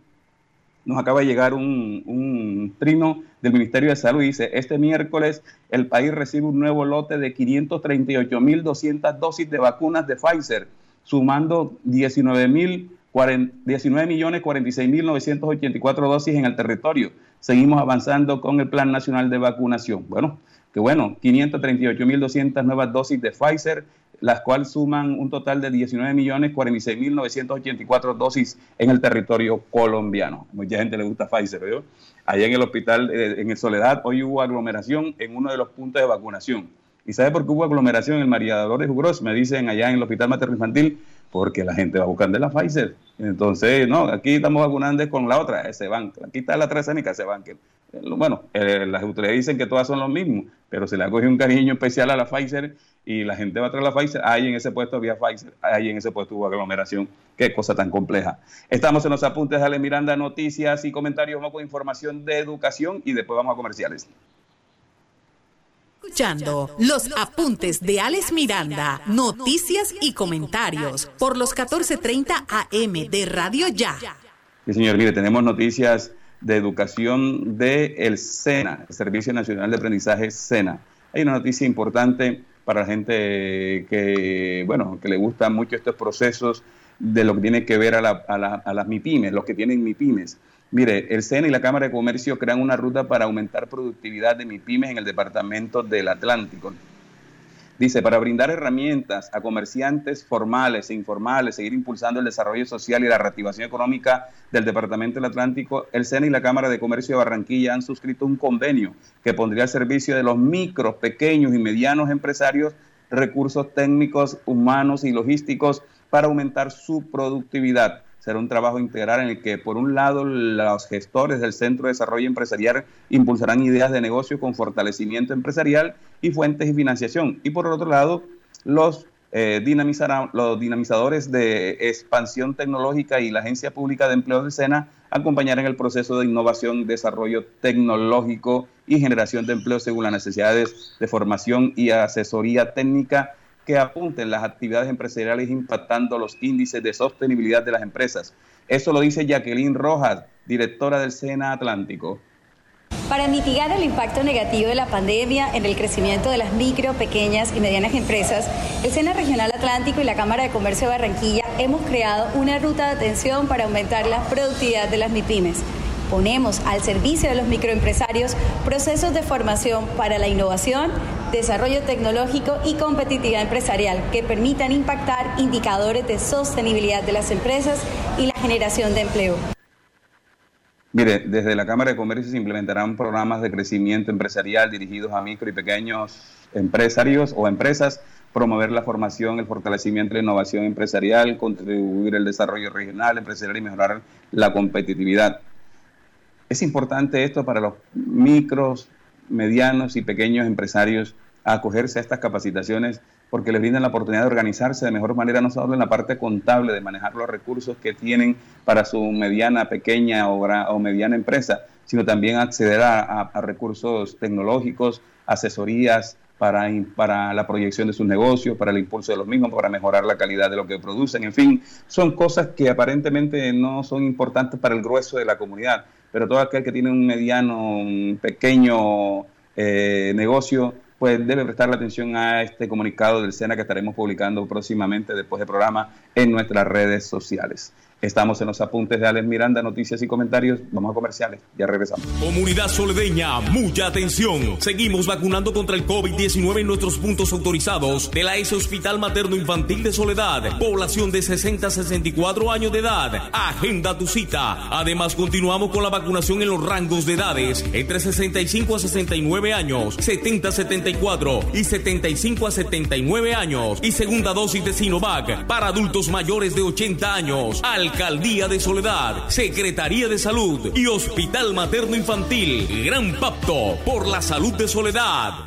nos acaba de llegar un, un trino del Ministerio de Salud. Dice, este miércoles el país recibe un nuevo lote de 538.200 dosis de vacunas de Pfizer, sumando 19 mil 19.046.984 dosis en el territorio. Seguimos avanzando con el Plan Nacional de Vacunación. Bueno, que bueno, 538.200 nuevas dosis de Pfizer, las cuales suman un total de 19.046.984 dosis en el territorio colombiano. Mucha gente le gusta Pfizer, ¿verdad? Allá en el hospital, eh, en el Soledad, hoy hubo aglomeración en uno de los puntos de vacunación. ¿Y sabe por qué hubo aglomeración en el María Dolores Ugros? Me dicen allá en el Hospital Materno Infantil, porque la gente va buscando la Pfizer. Entonces, no, aquí estamos vacunando con la otra, se van. Aquí está la AstraZeneca, se van. Bueno, eh, las autoridades dicen que todas son lo mismo, pero se le ha cogido un cariño especial a la Pfizer y la gente va a traer la Pfizer. Ahí en ese puesto había Pfizer, ahí en ese puesto hubo aglomeración. Qué cosa tan compleja. Estamos en los apuntes de Ale Miranda, noticias y comentarios, vamos con información de educación y después vamos a comerciales escuchando los apuntes de Alex Miranda, noticias y comentarios por los 14:30 AM de Radio Ya. Sí, señor, mire, tenemos noticias de educación de el SENA, el Servicio Nacional de Aprendizaje SENA. Hay una noticia importante para la gente que, bueno, que le gustan mucho estos procesos de lo que tiene que ver a, a las MIPIMES, los que tienen MIPIMES. Mire, el SENA y la Cámara de Comercio crean una ruta para aumentar productividad de MIPIMES en el departamento del Atlántico. Dice, para brindar herramientas a comerciantes formales e informales, seguir impulsando el desarrollo social y la reactivación económica del Departamento del Atlántico, el SENA y la Cámara de Comercio de Barranquilla han suscrito un convenio que pondría al servicio de los micros, pequeños y medianos empresarios recursos técnicos, humanos y logísticos para aumentar su productividad será un trabajo integral en el que, por un lado, los gestores del Centro de Desarrollo Empresarial impulsarán ideas de negocio con fortalecimiento empresarial y fuentes de financiación. Y por otro lado, los, eh, dinamizarán, los dinamizadores de expansión tecnológica y la Agencia Pública de Empleo de Sena acompañarán el proceso de innovación, desarrollo tecnológico y generación de empleo según las necesidades de formación y asesoría técnica que apunten las actividades empresariales impactando los índices de sostenibilidad de las empresas. Eso lo dice Jacqueline Rojas, directora del SENA Atlántico. Para mitigar el impacto negativo de la pandemia en el crecimiento de las micro, pequeñas y medianas empresas, el SENA Regional Atlántico y la Cámara de Comercio de Barranquilla hemos creado una ruta de atención para aumentar la productividad de las MIPIMES. Ponemos al servicio de los microempresarios procesos de formación para la innovación, desarrollo tecnológico y competitividad empresarial que permitan impactar indicadores de sostenibilidad de las empresas y la generación de empleo. Mire, desde la Cámara de Comercio se implementarán programas de crecimiento empresarial dirigidos a micro y pequeños empresarios o empresas, promover la formación, el fortalecimiento de la innovación empresarial, contribuir al desarrollo regional, empresarial y mejorar la competitividad. Es importante esto para los micros, medianos y pequeños empresarios a acogerse a estas capacitaciones porque les brindan la oportunidad de organizarse de mejor manera, no solo en la parte contable, de manejar los recursos que tienen para su mediana, pequeña o, mediana empresa, sino también acceder a, recursos tecnológicos, asesorías para, para la proyección de sus negocios, para el impulso de los mismos, para mejorar la calidad de lo que producen. En fin, son cosas que aparentemente no son importantes para el grueso de la comunidad, pero todo aquel que tiene un mediano, un pequeño eh, negocio, pues debe prestarle atención a este comunicado del SENA que estaremos publicando próximamente después del programa en nuestras redes sociales. Estamos en los apuntes de Alex Miranda, noticias y comentarios. Vamos a comerciales, ya regresamos. Comunidad soledeña, mucha atención. Seguimos vacunando contra el COVID-19 en nuestros puntos autorizados de la S Hospital Materno Infantil de Soledad. Población de 60 a 64 años de edad. Agenda tu cita. Además, continuamos con la vacunación en los rangos de edades entre 65 a 69 años, 70 a 74 y 75 a 79 años. Y segunda dosis de Sinovac para adultos mayores de 80 años. Al Alcaldía de Soledad, Secretaría de Salud y Hospital Materno Infantil. Gran pacto por la salud de Soledad.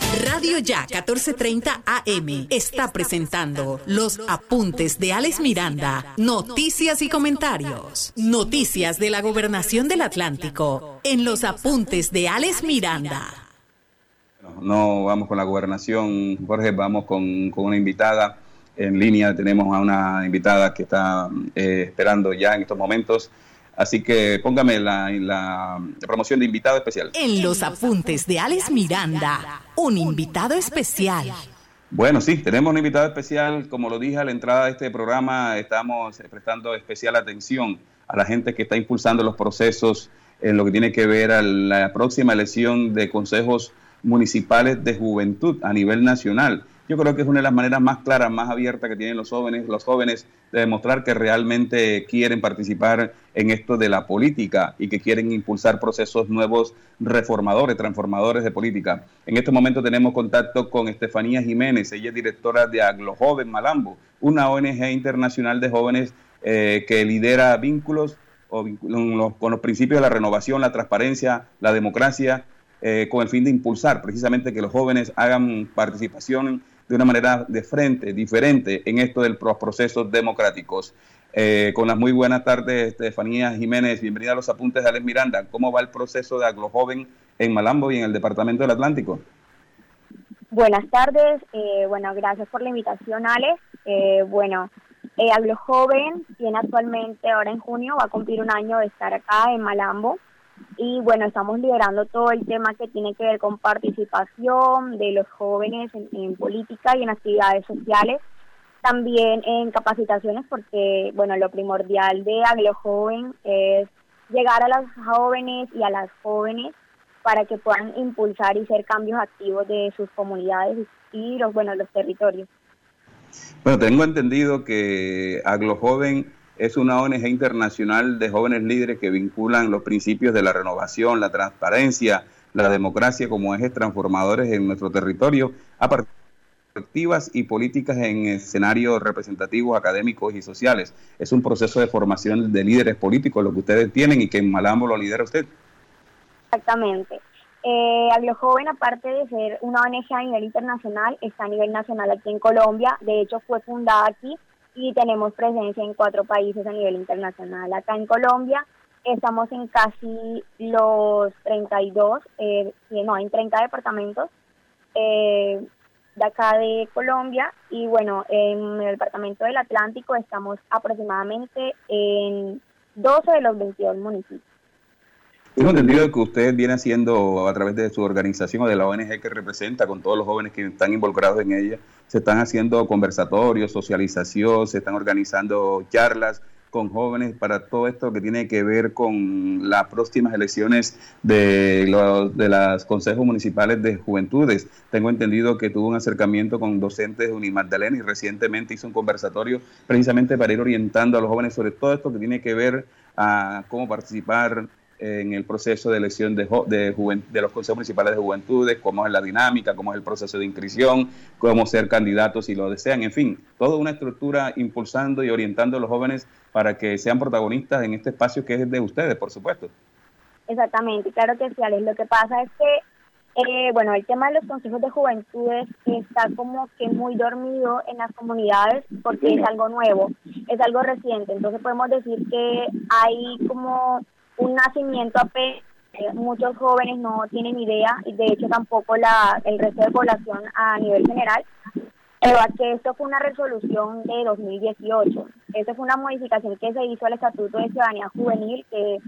Radio Ya 1430 AM está presentando los apuntes de Alex Miranda, noticias y comentarios. Noticias de la gobernación del Atlántico en los apuntes de Alex Miranda. No vamos con la gobernación, Jorge, vamos con, con una invitada en línea. Tenemos a una invitada que está eh, esperando ya en estos momentos. Así que póngame la, promoción de invitado especial. En los apuntes de Alex Miranda, un invitado especial. Bueno, sí, tenemos un invitado especial. Como lo dije a la entrada de este programa, estamos prestando especial atención a la gente que está impulsando los procesos en lo que tiene que ver a la próxima elección de consejos municipales de juventud a nivel nacional. Yo creo que es una de las maneras más claras, más abiertas que tienen los jóvenes, los jóvenes de demostrar que realmente quieren participar en esto de la política y que quieren impulsar procesos nuevos, reformadores, transformadores de política. En este momento tenemos contacto con Estefanía Jiménez, ella es directora de Aglo Joven Malambo, una ONG internacional de jóvenes eh, que lidera vínculos con los principios de la renovación, la transparencia, la democracia, eh, con el fin de impulsar precisamente que los jóvenes hagan participación de una manera de frente, diferente en esto de los procesos democráticos. Eh, con las muy buenas tardes, Estefanía Jiménez, bienvenida a los apuntes de Alex Miranda. ¿Cómo va el proceso de Aglo Joven en Malambo y en el Departamento del Atlántico? Buenas tardes, eh, bueno, gracias por la invitación, Alex. Eh, bueno, Aglo Joven tiene actualmente, ahora en junio, va a cumplir un año de estar acá en Malambo y bueno, estamos liderando todo el tema que tiene que ver con participación de los jóvenes en, política y en actividades sociales, también en capacitaciones porque bueno, lo primordial de Aglo Joven es llegar a las jóvenes y a las jóvenes para que puedan impulsar y ser cambios activos de sus comunidades y los bueno, los territorios. Bueno, tengo entendido que Aglo Joven es una ONG internacional de jóvenes líderes que vinculan los principios de la renovación, la transparencia, la democracia como ejes transformadores en nuestro territorio a perspectivas y políticas en escenarios representativos, académicos y sociales. Es un proceso de formación de líderes políticos, lo que ustedes tienen y que en Malambo lo lidera usted. Exactamente. Eh, Joven, aparte de ser una ONG a nivel internacional, está a nivel nacional aquí en Colombia. De hecho, fue fundada aquí y tenemos presencia en cuatro países a nivel internacional. Acá en Colombia estamos en casi los 32, eh, no, en 30 departamentos eh, de acá de Colombia y bueno, en el departamento del Atlántico estamos aproximadamente en 12 de los 22 municipios. Tengo entendido que usted viene haciendo a través de su organización o de la ONG que representa con todos los jóvenes que están involucrados en ella, se están haciendo conversatorios, socialización, se están organizando charlas con jóvenes para todo esto que tiene que ver con las próximas elecciones de los de los consejos municipales de juventudes. Tengo entendido que tuvo un acercamiento con docentes de Unimagdalena y recientemente hizo un conversatorio precisamente para ir orientando a los jóvenes sobre todo esto que tiene que ver a cómo participar en el proceso de elección de, de, de, los consejos municipales de juventudes, cómo es la dinámica, cómo es el proceso de inscripción, cómo ser candidatos si lo desean, en fin, toda una estructura impulsando y orientando a los jóvenes para que sean protagonistas en este espacio que es de ustedes, por supuesto. Exactamente, claro que sí, Alex. Lo que pasa es que, eh, bueno, el tema de los consejos de juventudes está como que muy dormido en las comunidades porque es algo nuevo, es algo reciente. Entonces podemos decir que hay como un nacimiento apenas muchos jóvenes no tienen idea y de hecho tampoco la el resto de población a nivel general pero que esto fue una resolución de 2018 esta fue una modificación que se hizo al Estatuto de Ciudadanía Juvenil que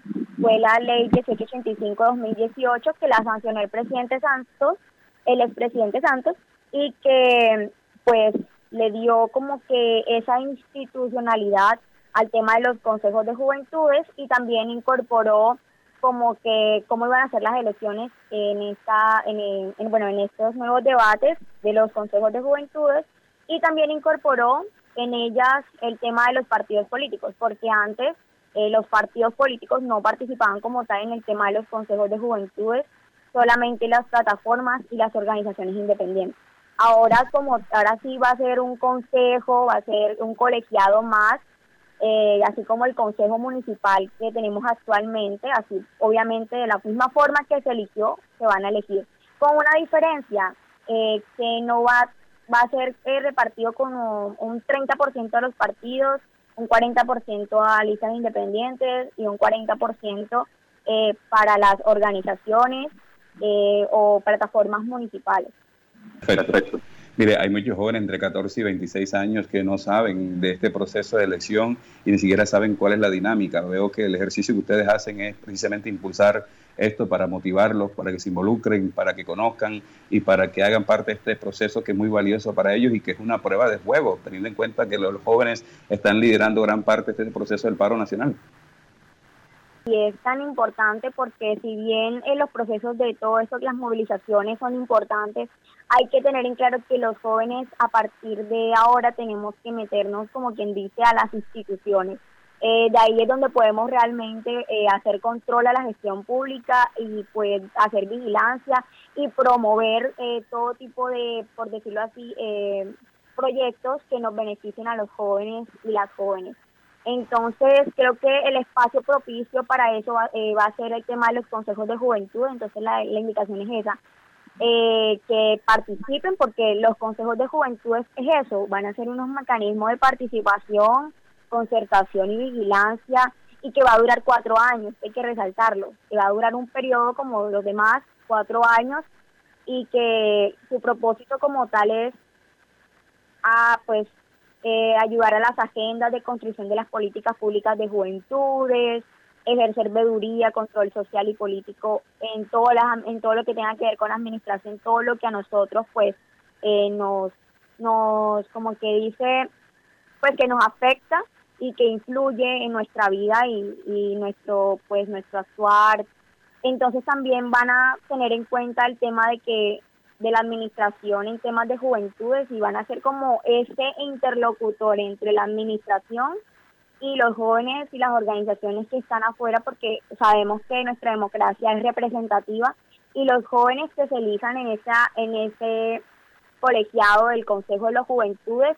fue la ley 1885-2018 que la sancionó el presidente Santos el expresidente Santos y que pues le dio como que esa institucionalidad al tema de los consejos de juventudes y también incorporó como que cómo iban a ser las elecciones en esta en, bueno en estos nuevos debates de los consejos de juventudes y también incorporó en ellas el tema de los partidos políticos porque antes eh, los partidos políticos no participaban como tal en el tema de los consejos de juventudes solamente las plataformas y las organizaciones independientes. Ahora como ahora sí va a ser un consejo va a ser un colegiado más eh, así como el Consejo Municipal que tenemos actualmente, así obviamente de la misma forma que se eligió, se van a elegir, con una diferencia eh, que no va, va a ser eh, repartido como un 30% de los partidos, un 40% a listas independientes y un 40% eh, para las organizaciones o plataformas municipales. Perfecto. Mire, hay muchos jóvenes entre 14 y 26 años que no saben de este proceso de elección y ni siquiera saben cuál es la dinámica. Veo que el ejercicio que ustedes hacen es precisamente impulsar esto para motivarlos, para que se involucren, para que conozcan y para que hagan parte de este proceso que es muy valioso para ellos y que es una prueba de juego, teniendo en cuenta que los jóvenes están liderando gran parte de este proceso del paro nacional y es tan importante porque si bien en los procesos de todo esto, las movilizaciones son importantes, hay que tener en claro que los jóvenes a partir de ahora tenemos que meternos, como quien dice, a las instituciones. Eh, de ahí es donde podemos realmente eh, hacer control a la gestión pública y pues hacer vigilancia y promover eh, todo tipo de, por decirlo así, proyectos que nos beneficien a los jóvenes y las jóvenes. Entonces, creo que el espacio propicio para eso va, a ser el tema de los consejos de juventud, entonces la, invitación es esa, eh, que participen porque los consejos de juventud es, eso, van a ser unos mecanismos de participación, concertación y vigilancia y que va a durar cuatro años, hay que resaltarlo, que va a durar un periodo como los demás, cuatro años y que su propósito como tal es a pues eh, ayudar a las agendas de construcción de las políticas públicas de juventudes, ejercer veeduría, control social y político en todo, en todo lo que tenga que ver con la administración, todo lo que a nosotros pues eh, nos, nos, como que dice, pues que nos afecta y que influye en nuestra vida y, y nuestro, pues nuestro actuar. Entonces también van a tener en cuenta el tema de que de la administración en temas de juventudes y van a ser como ese interlocutor entre la administración y los jóvenes y las organizaciones que están afuera porque sabemos que nuestra democracia es representativa y los jóvenes que se elijan en esa en ese colegiado del Consejo de las Juventudes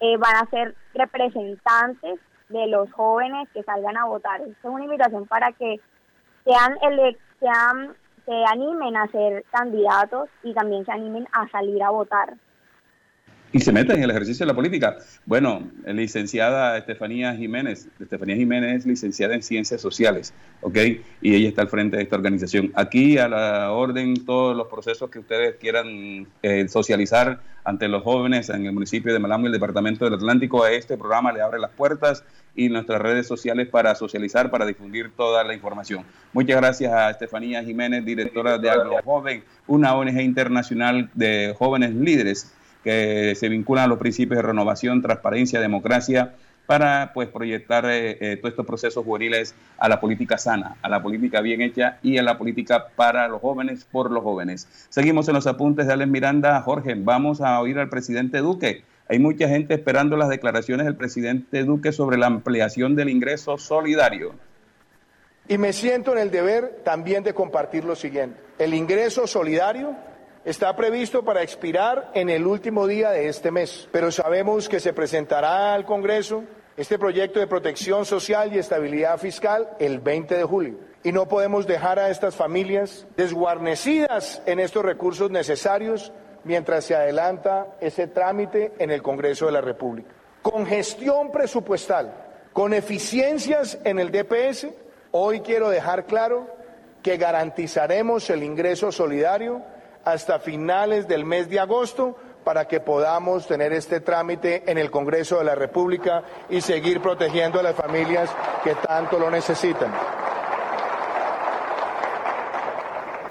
eh, van a ser representantes de los jóvenes que salgan a votar. Esta es una invitación para que sean, sean se animen a ser candidatos y también se animen a salir a votar y se meten en el ejercicio de la política. Bueno, licenciada Estefanía Jiménez, Estefanía Jiménez es licenciada en Ciencias Sociales, ¿ok? Y ella está al frente de esta organización. Aquí a la orden todos los procesos que ustedes quieran eh, socializar ante los jóvenes en el municipio de Malambo y el departamento del Atlántico, a este programa le abre las puertas y nuestras redes sociales para socializar, para difundir toda la información. Muchas gracias a Estefanía Jiménez, directora de Agro Joven, una ONG internacional de jóvenes líderes que se vinculan a los principios de renovación, transparencia, democracia, para pues proyectar eh, eh, todos estos procesos juveniles a la política sana, a la política bien hecha y a la política para los jóvenes, por los jóvenes. Seguimos en los apuntes de Alex Miranda. Jorge, vamos a oír al presidente Duque. Hay mucha gente esperando las declaraciones del presidente Duque sobre la ampliación del ingreso solidario. Y me siento en el deber también de compartir lo siguiente. El ingreso solidario está previsto para expirar en el último día de este mes, pero sabemos que se presentará al Congreso este proyecto de protección social y estabilidad fiscal el 20 de julio. Y no podemos dejar a estas familias desguarnecidas en estos recursos necesarios mientras se adelanta ese trámite en el Congreso de la República. Con gestión presupuestal, con eficiencias en el DPS, hoy quiero dejar claro que garantizaremos el ingreso solidario hasta finales del mes de agosto para que podamos tener este trámite en el Congreso de la República y seguir protegiendo a las familias que tanto lo necesitan.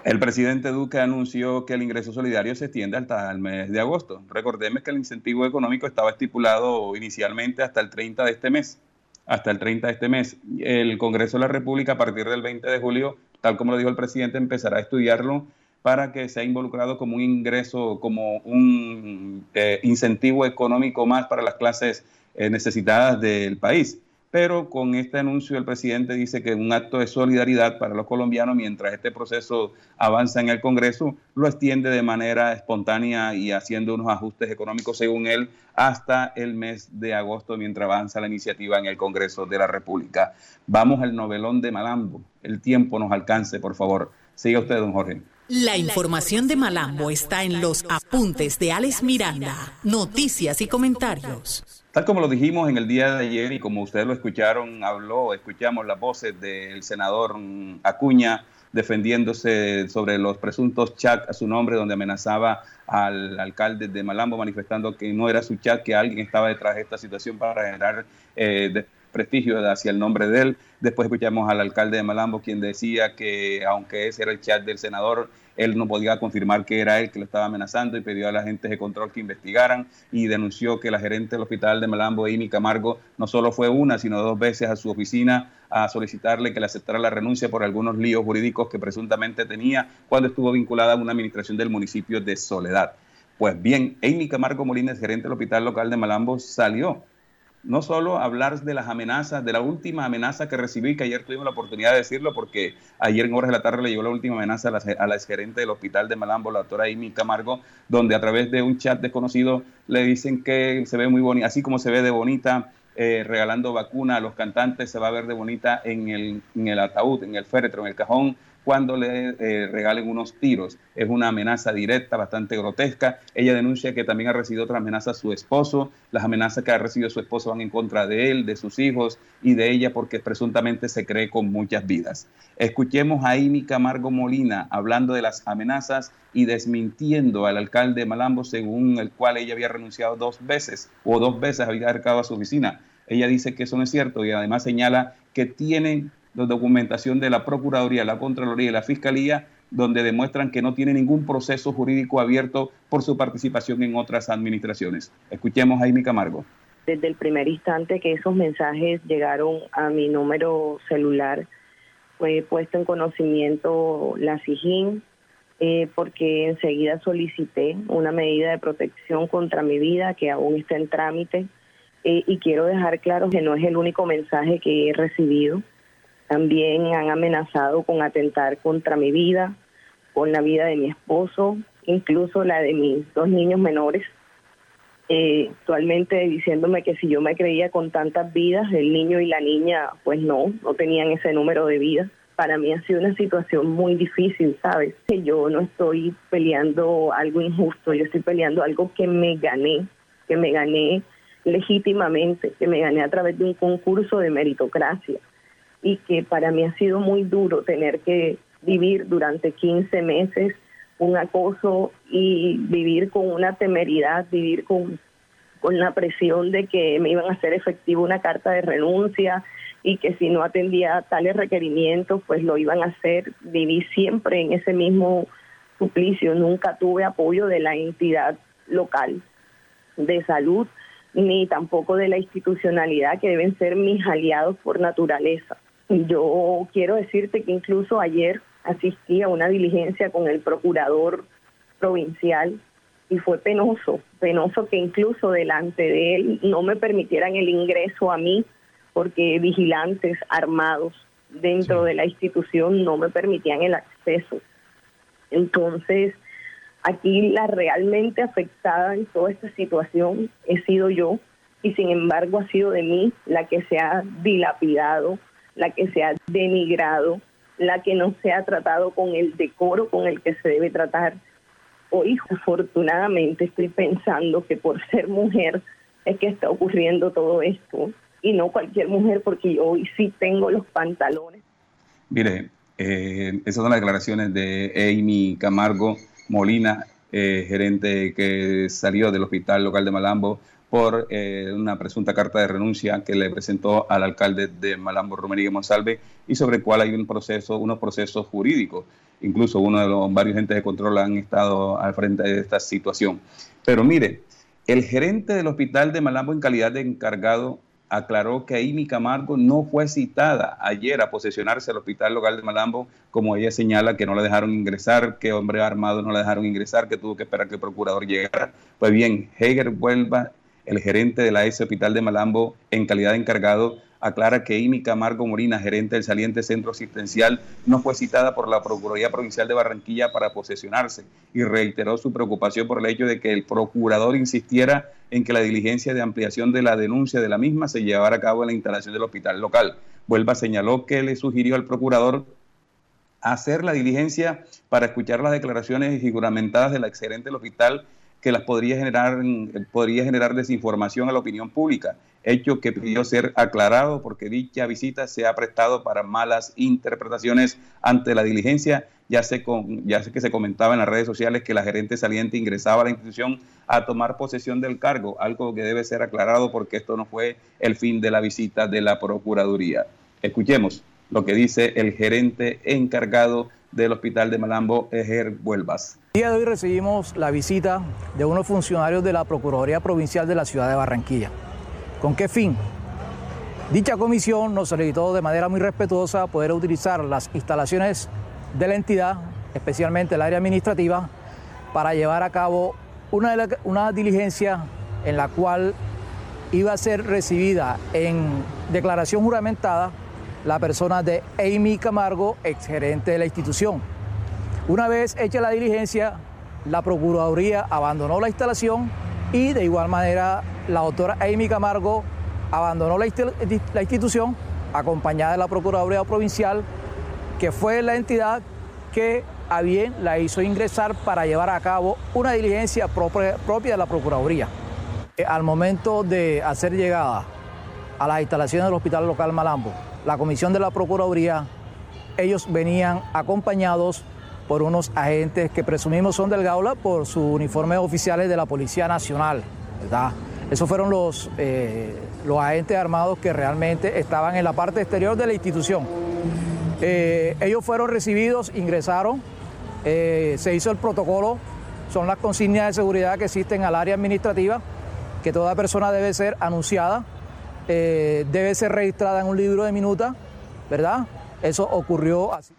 El presidente Duque anunció que el ingreso solidario se extiende hasta el mes de agosto. Recordemos que el incentivo económico estaba estipulado inicialmente hasta el 30 de este mes. hasta el 30 de este mes. El Congreso de la República a partir del 20 de julio, tal como lo dijo el presidente, empezará a estudiarlo para que sea involucrado como un ingreso, como un eh, incentivo económico más para las clases eh, necesitadas del país. Pero con este anuncio el presidente dice que un acto de solidaridad para los colombianos mientras este proceso avanza en el Congreso, lo extiende de manera espontánea y haciendo unos ajustes económicos según él hasta el mes de agosto mientras avanza la iniciativa en el Congreso de la República. Vamos al novelón de Malambo. El tiempo nos alcance, por favor. Siga usted, don Jorge. La información de Malambo está en los apuntes de Alex Miranda, noticias y comentarios. Tal como lo dijimos en el día de ayer y como ustedes lo escucharon, habló, escuchamos las voces del senador Acuña defendiéndose sobre los presuntos chats a su nombre donde amenazaba al alcalde de Malambo manifestando que no era su chat, que alguien estaba detrás de esta situación para generar eh, prestigio hacia el nombre de él. Después escuchamos al alcalde de Malambo, quien decía que aunque ese era el chat del senador, él no podía confirmar que era él que lo estaba amenazando y pidió a la agentes de control que investigaran y denunció que la gerente del hospital de Malambo, Amy Camargo, no solo fue una, sino dos veces a su oficina a solicitarle que le aceptara la renuncia por algunos líos jurídicos que presuntamente tenía cuando estuvo vinculada a una administración del municipio de Soledad. Pues bien, Amy Camargo Molina, gerente del hospital local de Malambo, salió no solo hablar de las amenazas, de la última amenaza que recibí, que ayer tuvimos la oportunidad de decirlo, porque ayer en horas de la tarde le llegó la última amenaza a la, a exgerente del hospital de Malambo, la doctora Amy Camargo, donde a través de un chat desconocido le dicen que se ve muy bonita, así como se ve de bonita eh, regalando vacuna a los cantantes, se va a ver de bonita en el, en el ataúd, en el féretro, en el cajón cuando le eh, regalen unos tiros. Es una amenaza directa, bastante grotesca. Ella denuncia que también ha recibido otra amenaza a su esposo. Las amenazas que ha recibido su esposo van en contra de él, de sus hijos y de ella porque presuntamente se cree con muchas vidas. Escuchemos a Amy Camargo Molina hablando de las amenazas y desmintiendo al alcalde de Malambo, según el cual ella había renunciado dos veces o dos veces había acercado a su oficina. Ella dice que eso no es cierto y además señala que tiene documentación de la Procuraduría, la Contraloría y la Fiscalía, donde demuestran que no tiene ningún proceso jurídico abierto por su participación en otras administraciones. Escuchemos a Amy Camargo. Desde el primer instante que esos mensajes llegaron a mi número celular, fue puesto en conocimiento la SIGIN, eh, porque enseguida solicité una medida de protección contra mi vida que aún está en trámite. Eh, y quiero dejar claro que no es el único mensaje que he recibido. También han amenazado con atentar contra mi vida, con la vida de mi esposo, incluso la de mis dos niños menores. Eh, actualmente diciéndome que si yo me creía con tantas vidas, el niño y la niña, pues no, no tenían ese número de vidas. Para mí ha sido una situación muy difícil, ¿sabes? Que yo no estoy peleando algo injusto, yo estoy peleando algo que me gané, que me gané legítimamente, que me gané a través de un concurso de meritocracia y que para mí ha sido muy duro tener que vivir durante 15 meses un acoso y vivir con una temeridad, vivir con, con la presión de que me iban a hacer efectivo una carta de renuncia y que si no atendía tales requerimientos, pues lo iban a hacer. Viví siempre en ese mismo suplicio, nunca tuve apoyo de la entidad local de salud ni tampoco de la institucionalidad que deben ser mis aliados por naturaleza. Yo quiero decirte que incluso ayer asistí a una diligencia con el procurador provincial y fue penoso, penoso que incluso delante de él no me permitieran el ingreso a mí porque vigilantes armados dentro de la institución no me permitían el acceso. Entonces, aquí la realmente afectada en toda esta situación he sido yo y sin embargo ha sido de mí la que se ha dilapidado la que se ha denigrado, la que no se ha tratado con el decoro con el que se debe tratar. Hoy, afortunadamente, estoy pensando que por ser mujer es que está ocurriendo todo esto y no cualquier mujer, porque yo hoy sí tengo los pantalones. Mire, eh, esas son las declaraciones de Amy Camargo Molina, eh, gerente que salió del hospital local de Malambo por eh, una presunta carta de renuncia que le presentó al alcalde de Malambo, Romería Monsalve, y sobre el cual hay un proceso, unos procesos jurídicos. Incluso uno de los varios agentes de control han estado al frente de esta situación. Pero mire, el gerente del hospital de Malambo en calidad de encargado aclaró que Amy Camargo no fue citada ayer a posesionarse al hospital local de Malambo, como ella señala que no la dejaron ingresar, que hombre armado no la dejaron ingresar, que tuvo que esperar que el procurador llegara. Pues bien, Heger Vuelva, el gerente de la ese hospital de Malambo, en calidad de encargado, aclara que Amy Camargo Morina, gerente del saliente centro asistencial, no fue citada por la Procuraduría Provincial de Barranquilla para posesionarse y reiteró su preocupación por el hecho de que el procurador insistiera en que la diligencia de ampliación de la denuncia de la misma se llevara a cabo en la instalación del hospital local. Vuelva señaló que le sugirió al procurador hacer la diligencia para escuchar las declaraciones juramentadas de la exgerente del hospital que las podría generar, podría generar desinformación a la opinión pública, hecho que pidió ser aclarado porque dicha visita se ha prestado para malas interpretaciones ante la diligencia. Ya sé, con, ya sé que se comentaba en las redes sociales que la gerente saliente ingresaba a la institución a tomar posesión del cargo, algo que debe ser aclarado porque esto no fue el fin de la visita de la Procuraduría. Escuchemos lo que dice el gerente encargado del Hospital de Malambo, Ejer Vuelvas. El día de hoy recibimos la visita de unos funcionarios de la Procuraduría Provincial de la ciudad de Barranquilla. ¿Con qué fin? Dicha comisión nos solicitó de manera muy respetuosa poder utilizar las instalaciones de la entidad, especialmente el área administrativa, para llevar a cabo una, una diligencia en la cual iba a ser recibida en declaración juramentada la persona de Amy Camargo, exgerente de la institución. Una vez hecha la diligencia, la Procuraduría abandonó la instalación y de igual manera la doctora Amy Camargo abandonó la, institución acompañada de la Procuraduría Provincial, que fue la entidad que a bien la hizo ingresar para llevar a cabo una diligencia propia, propia de la Procuraduría. Eh, al momento de hacer llegada a las instalaciones del Hospital Local Malambo, la comisión de la Procuraduría, ellos venían acompañados por unos agentes que presumimos son del Gaula por sus uniformes oficiales de la Policía Nacional, ¿verdad? Esos fueron los, eh, los agentes armados que realmente estaban en la parte exterior de la institución. Eh, ellos fueron recibidos, ingresaron, eh, se hizo el protocolo, son las consignas de seguridad que existen al área administrativa, que toda persona debe ser anunciada, debe ser registrada en un libro de minuta, ¿verdad? Eso ocurrió así.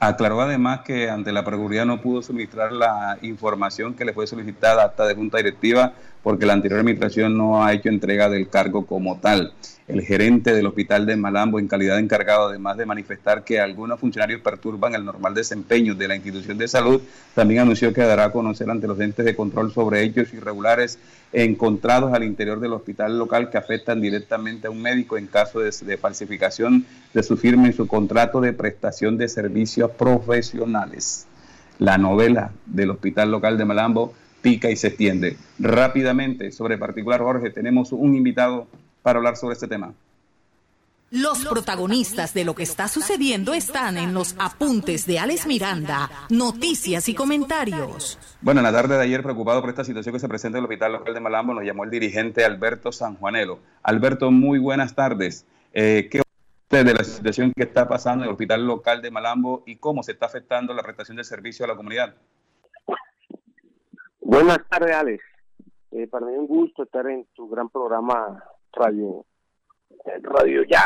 Aclaró además que ante la Procuraduría no pudo suministrar la información que le fue solicitada hasta de Junta Directiva porque la anterior administración no ha hecho entrega del cargo como tal. El gerente del hospital de Malambo, en calidad de encargado, además de manifestar que algunos funcionarios perturban el normal desempeño de la institución de salud, también anunció que dará a conocer ante los entes de control sobre hechos irregulares encontrados al interior del hospital local que afectan directamente a un médico en caso de, de falsificación de su firma en su contrato de prestación de servicios profesionales. La novela del hospital local de Malambo pica y se extiende. Rápidamente, sobre particular, Jorge, tenemos un invitado para hablar sobre este tema. Los protagonistas de lo que está sucediendo están en los apuntes de Alex Miranda, noticias y comentarios. Bueno, en la tarde de ayer, preocupado por esta situación que se presenta en el Hospital Local de Malambo, nos llamó el dirigente Alberto Sanjuanelo. Alberto, muy buenas tardes. Eh, ¿Qué de la situación que está pasando en el Hospital Local de Malambo y cómo se está afectando la prestación de servicio a la comunidad? Buenas tardes, Alex. Eh, para mí es un gusto estar en tu gran programa Radio, Radio Ya.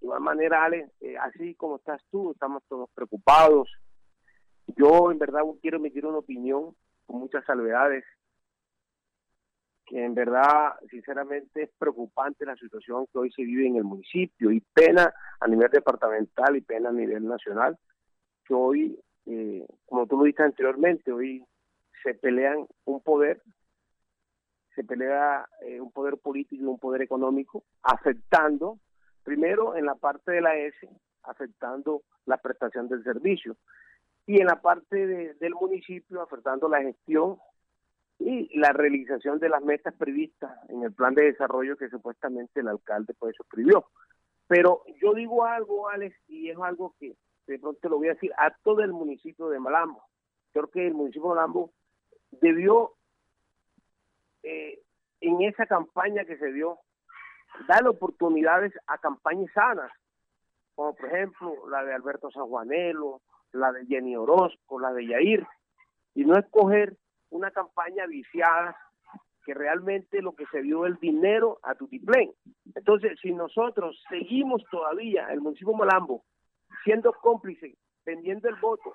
De igual manera, Ale, eh, así como estás tú, estamos todos preocupados. Yo, en verdad, quiero emitir una opinión con muchas salvedades, que en verdad, sinceramente, es preocupante la situación que hoy se vive en el municipio y pena a nivel departamental y pena a nivel nacional, que hoy, eh, como tú lo dijiste anteriormente, hoy se pelean un poder se pelea eh, un poder político y un poder económico, afectando, primero en la parte de la S, afectando la prestación del servicio, y en la parte del municipio, afectando la gestión y la realización de las metas previstas en el plan de desarrollo que supuestamente el alcalde pues suscribió. Pero yo digo algo, Alex, y es algo que de pronto lo voy a decir a todo el municipio de Malambo. Creo que el municipio de Malambo debió eh, en esa campaña que se dio, dar oportunidades a campañas sanas, como por ejemplo la de Alberto Sanjuanelo, la de Jenny Orozco, la de Yair, y no escoger una campaña viciada que realmente lo que se dio el dinero a Tutiplén. Entonces, si nosotros seguimos todavía, el municipio Malambo, siendo cómplice, vendiendo el voto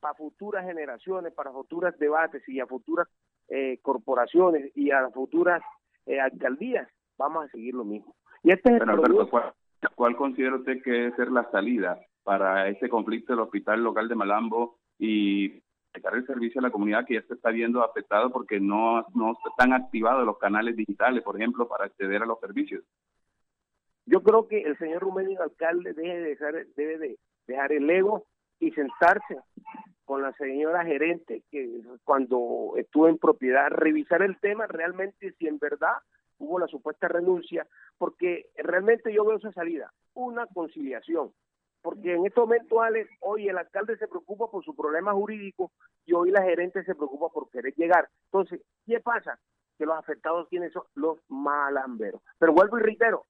para futuras generaciones, para futuros debates y a futuras eh, corporaciones y a futuras eh, alcaldías, vamos a seguir lo mismo. Y este es el ¿cuál, ¿cuál considera usted que debe ser la salida para este conflicto del hospital local de Malambo y el servicio a la comunidad que ya se está viendo afectado porque no, no están activados los canales digitales, por ejemplo, para acceder a los servicios. Yo creo que el señor Rumén, alcalde, debe dejar, debe de dejar el ego y sentarse con la señora gerente que cuando estuvo en propiedad, revisar el tema realmente si en verdad hubo la supuesta renuncia, porque realmente yo veo esa salida, una conciliación, porque en este momento, Alex, hoy el alcalde se preocupa por su problema jurídico y hoy la gerente se preocupa por querer llegar. Entonces, ¿qué pasa? Que los afectados tienen son los malamberos. Pero vuelvo y reitero,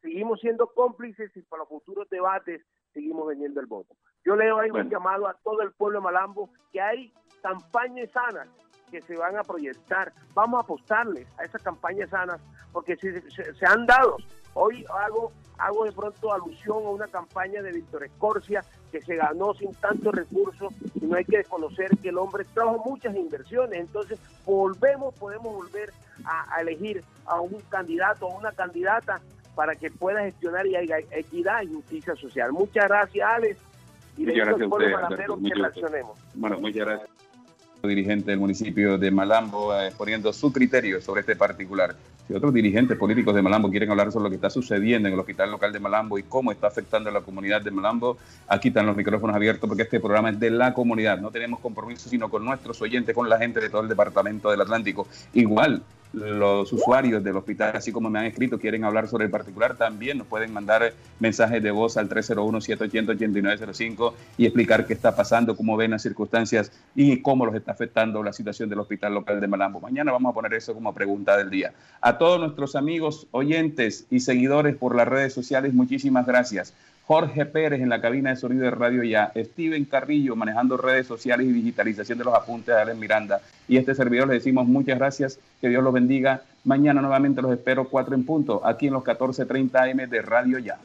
seguimos siendo cómplices y para futuros debates seguimos vendiendo el voto. Yo leo ahí un llamado a todo el pueblo de Malambo que hay campañas sanas que se van a proyectar. Vamos a apostarles a esas campañas sanas porque se han dado. Hoy hago hago de pronto alusión a una campaña de Víctor Escorcia que se ganó sin tantos recursos y no hay que desconocer que el hombre trajo muchas inversiones. Entonces, volvemos, podemos volver a, elegir a un candidato o una candidata para que pueda gestionar y haya equidad y justicia social. Muchas gracias, Alex. Y muchas gracias a usted, Bueno, muchas gracias dirigente del municipio de Malambo eh, exponiendo su criterio sobre este particular. Si otros dirigentes políticos de Malambo quieren hablar sobre lo que está sucediendo en el hospital local de Malambo y cómo está afectando a la comunidad de Malambo, aquí están los micrófonos abiertos porque este programa es de la comunidad. No tenemos compromiso sino con nuestros oyentes, con la gente de todo el departamento del Atlántico. Igual, los usuarios del hospital, así como me han escrito, quieren hablar sobre el particular, también nos pueden mandar mensajes de voz al 301-780-8905 y explicar qué está pasando, cómo ven las circunstancias y cómo los está afectando la situación del hospital local de Malambo. Mañana vamos a poner eso como pregunta del día. A todos nuestros amigos, oyentes y seguidores por las redes sociales, muchísimas gracias. Jorge Pérez en la cabina de sonido de Radio Ya, Steven Carrillo manejando redes sociales y digitalización de los apuntes de Alex Miranda. Y este servidor le decimos muchas gracias, que Dios los bendiga. Mañana nuevamente los espero cuatro en punto, aquí en los 14.30 AM de Radio Ya.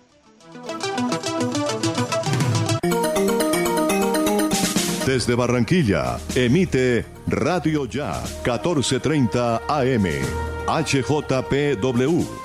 Desde Barranquilla, emite Radio Ya, 14.30 AM, HJPW.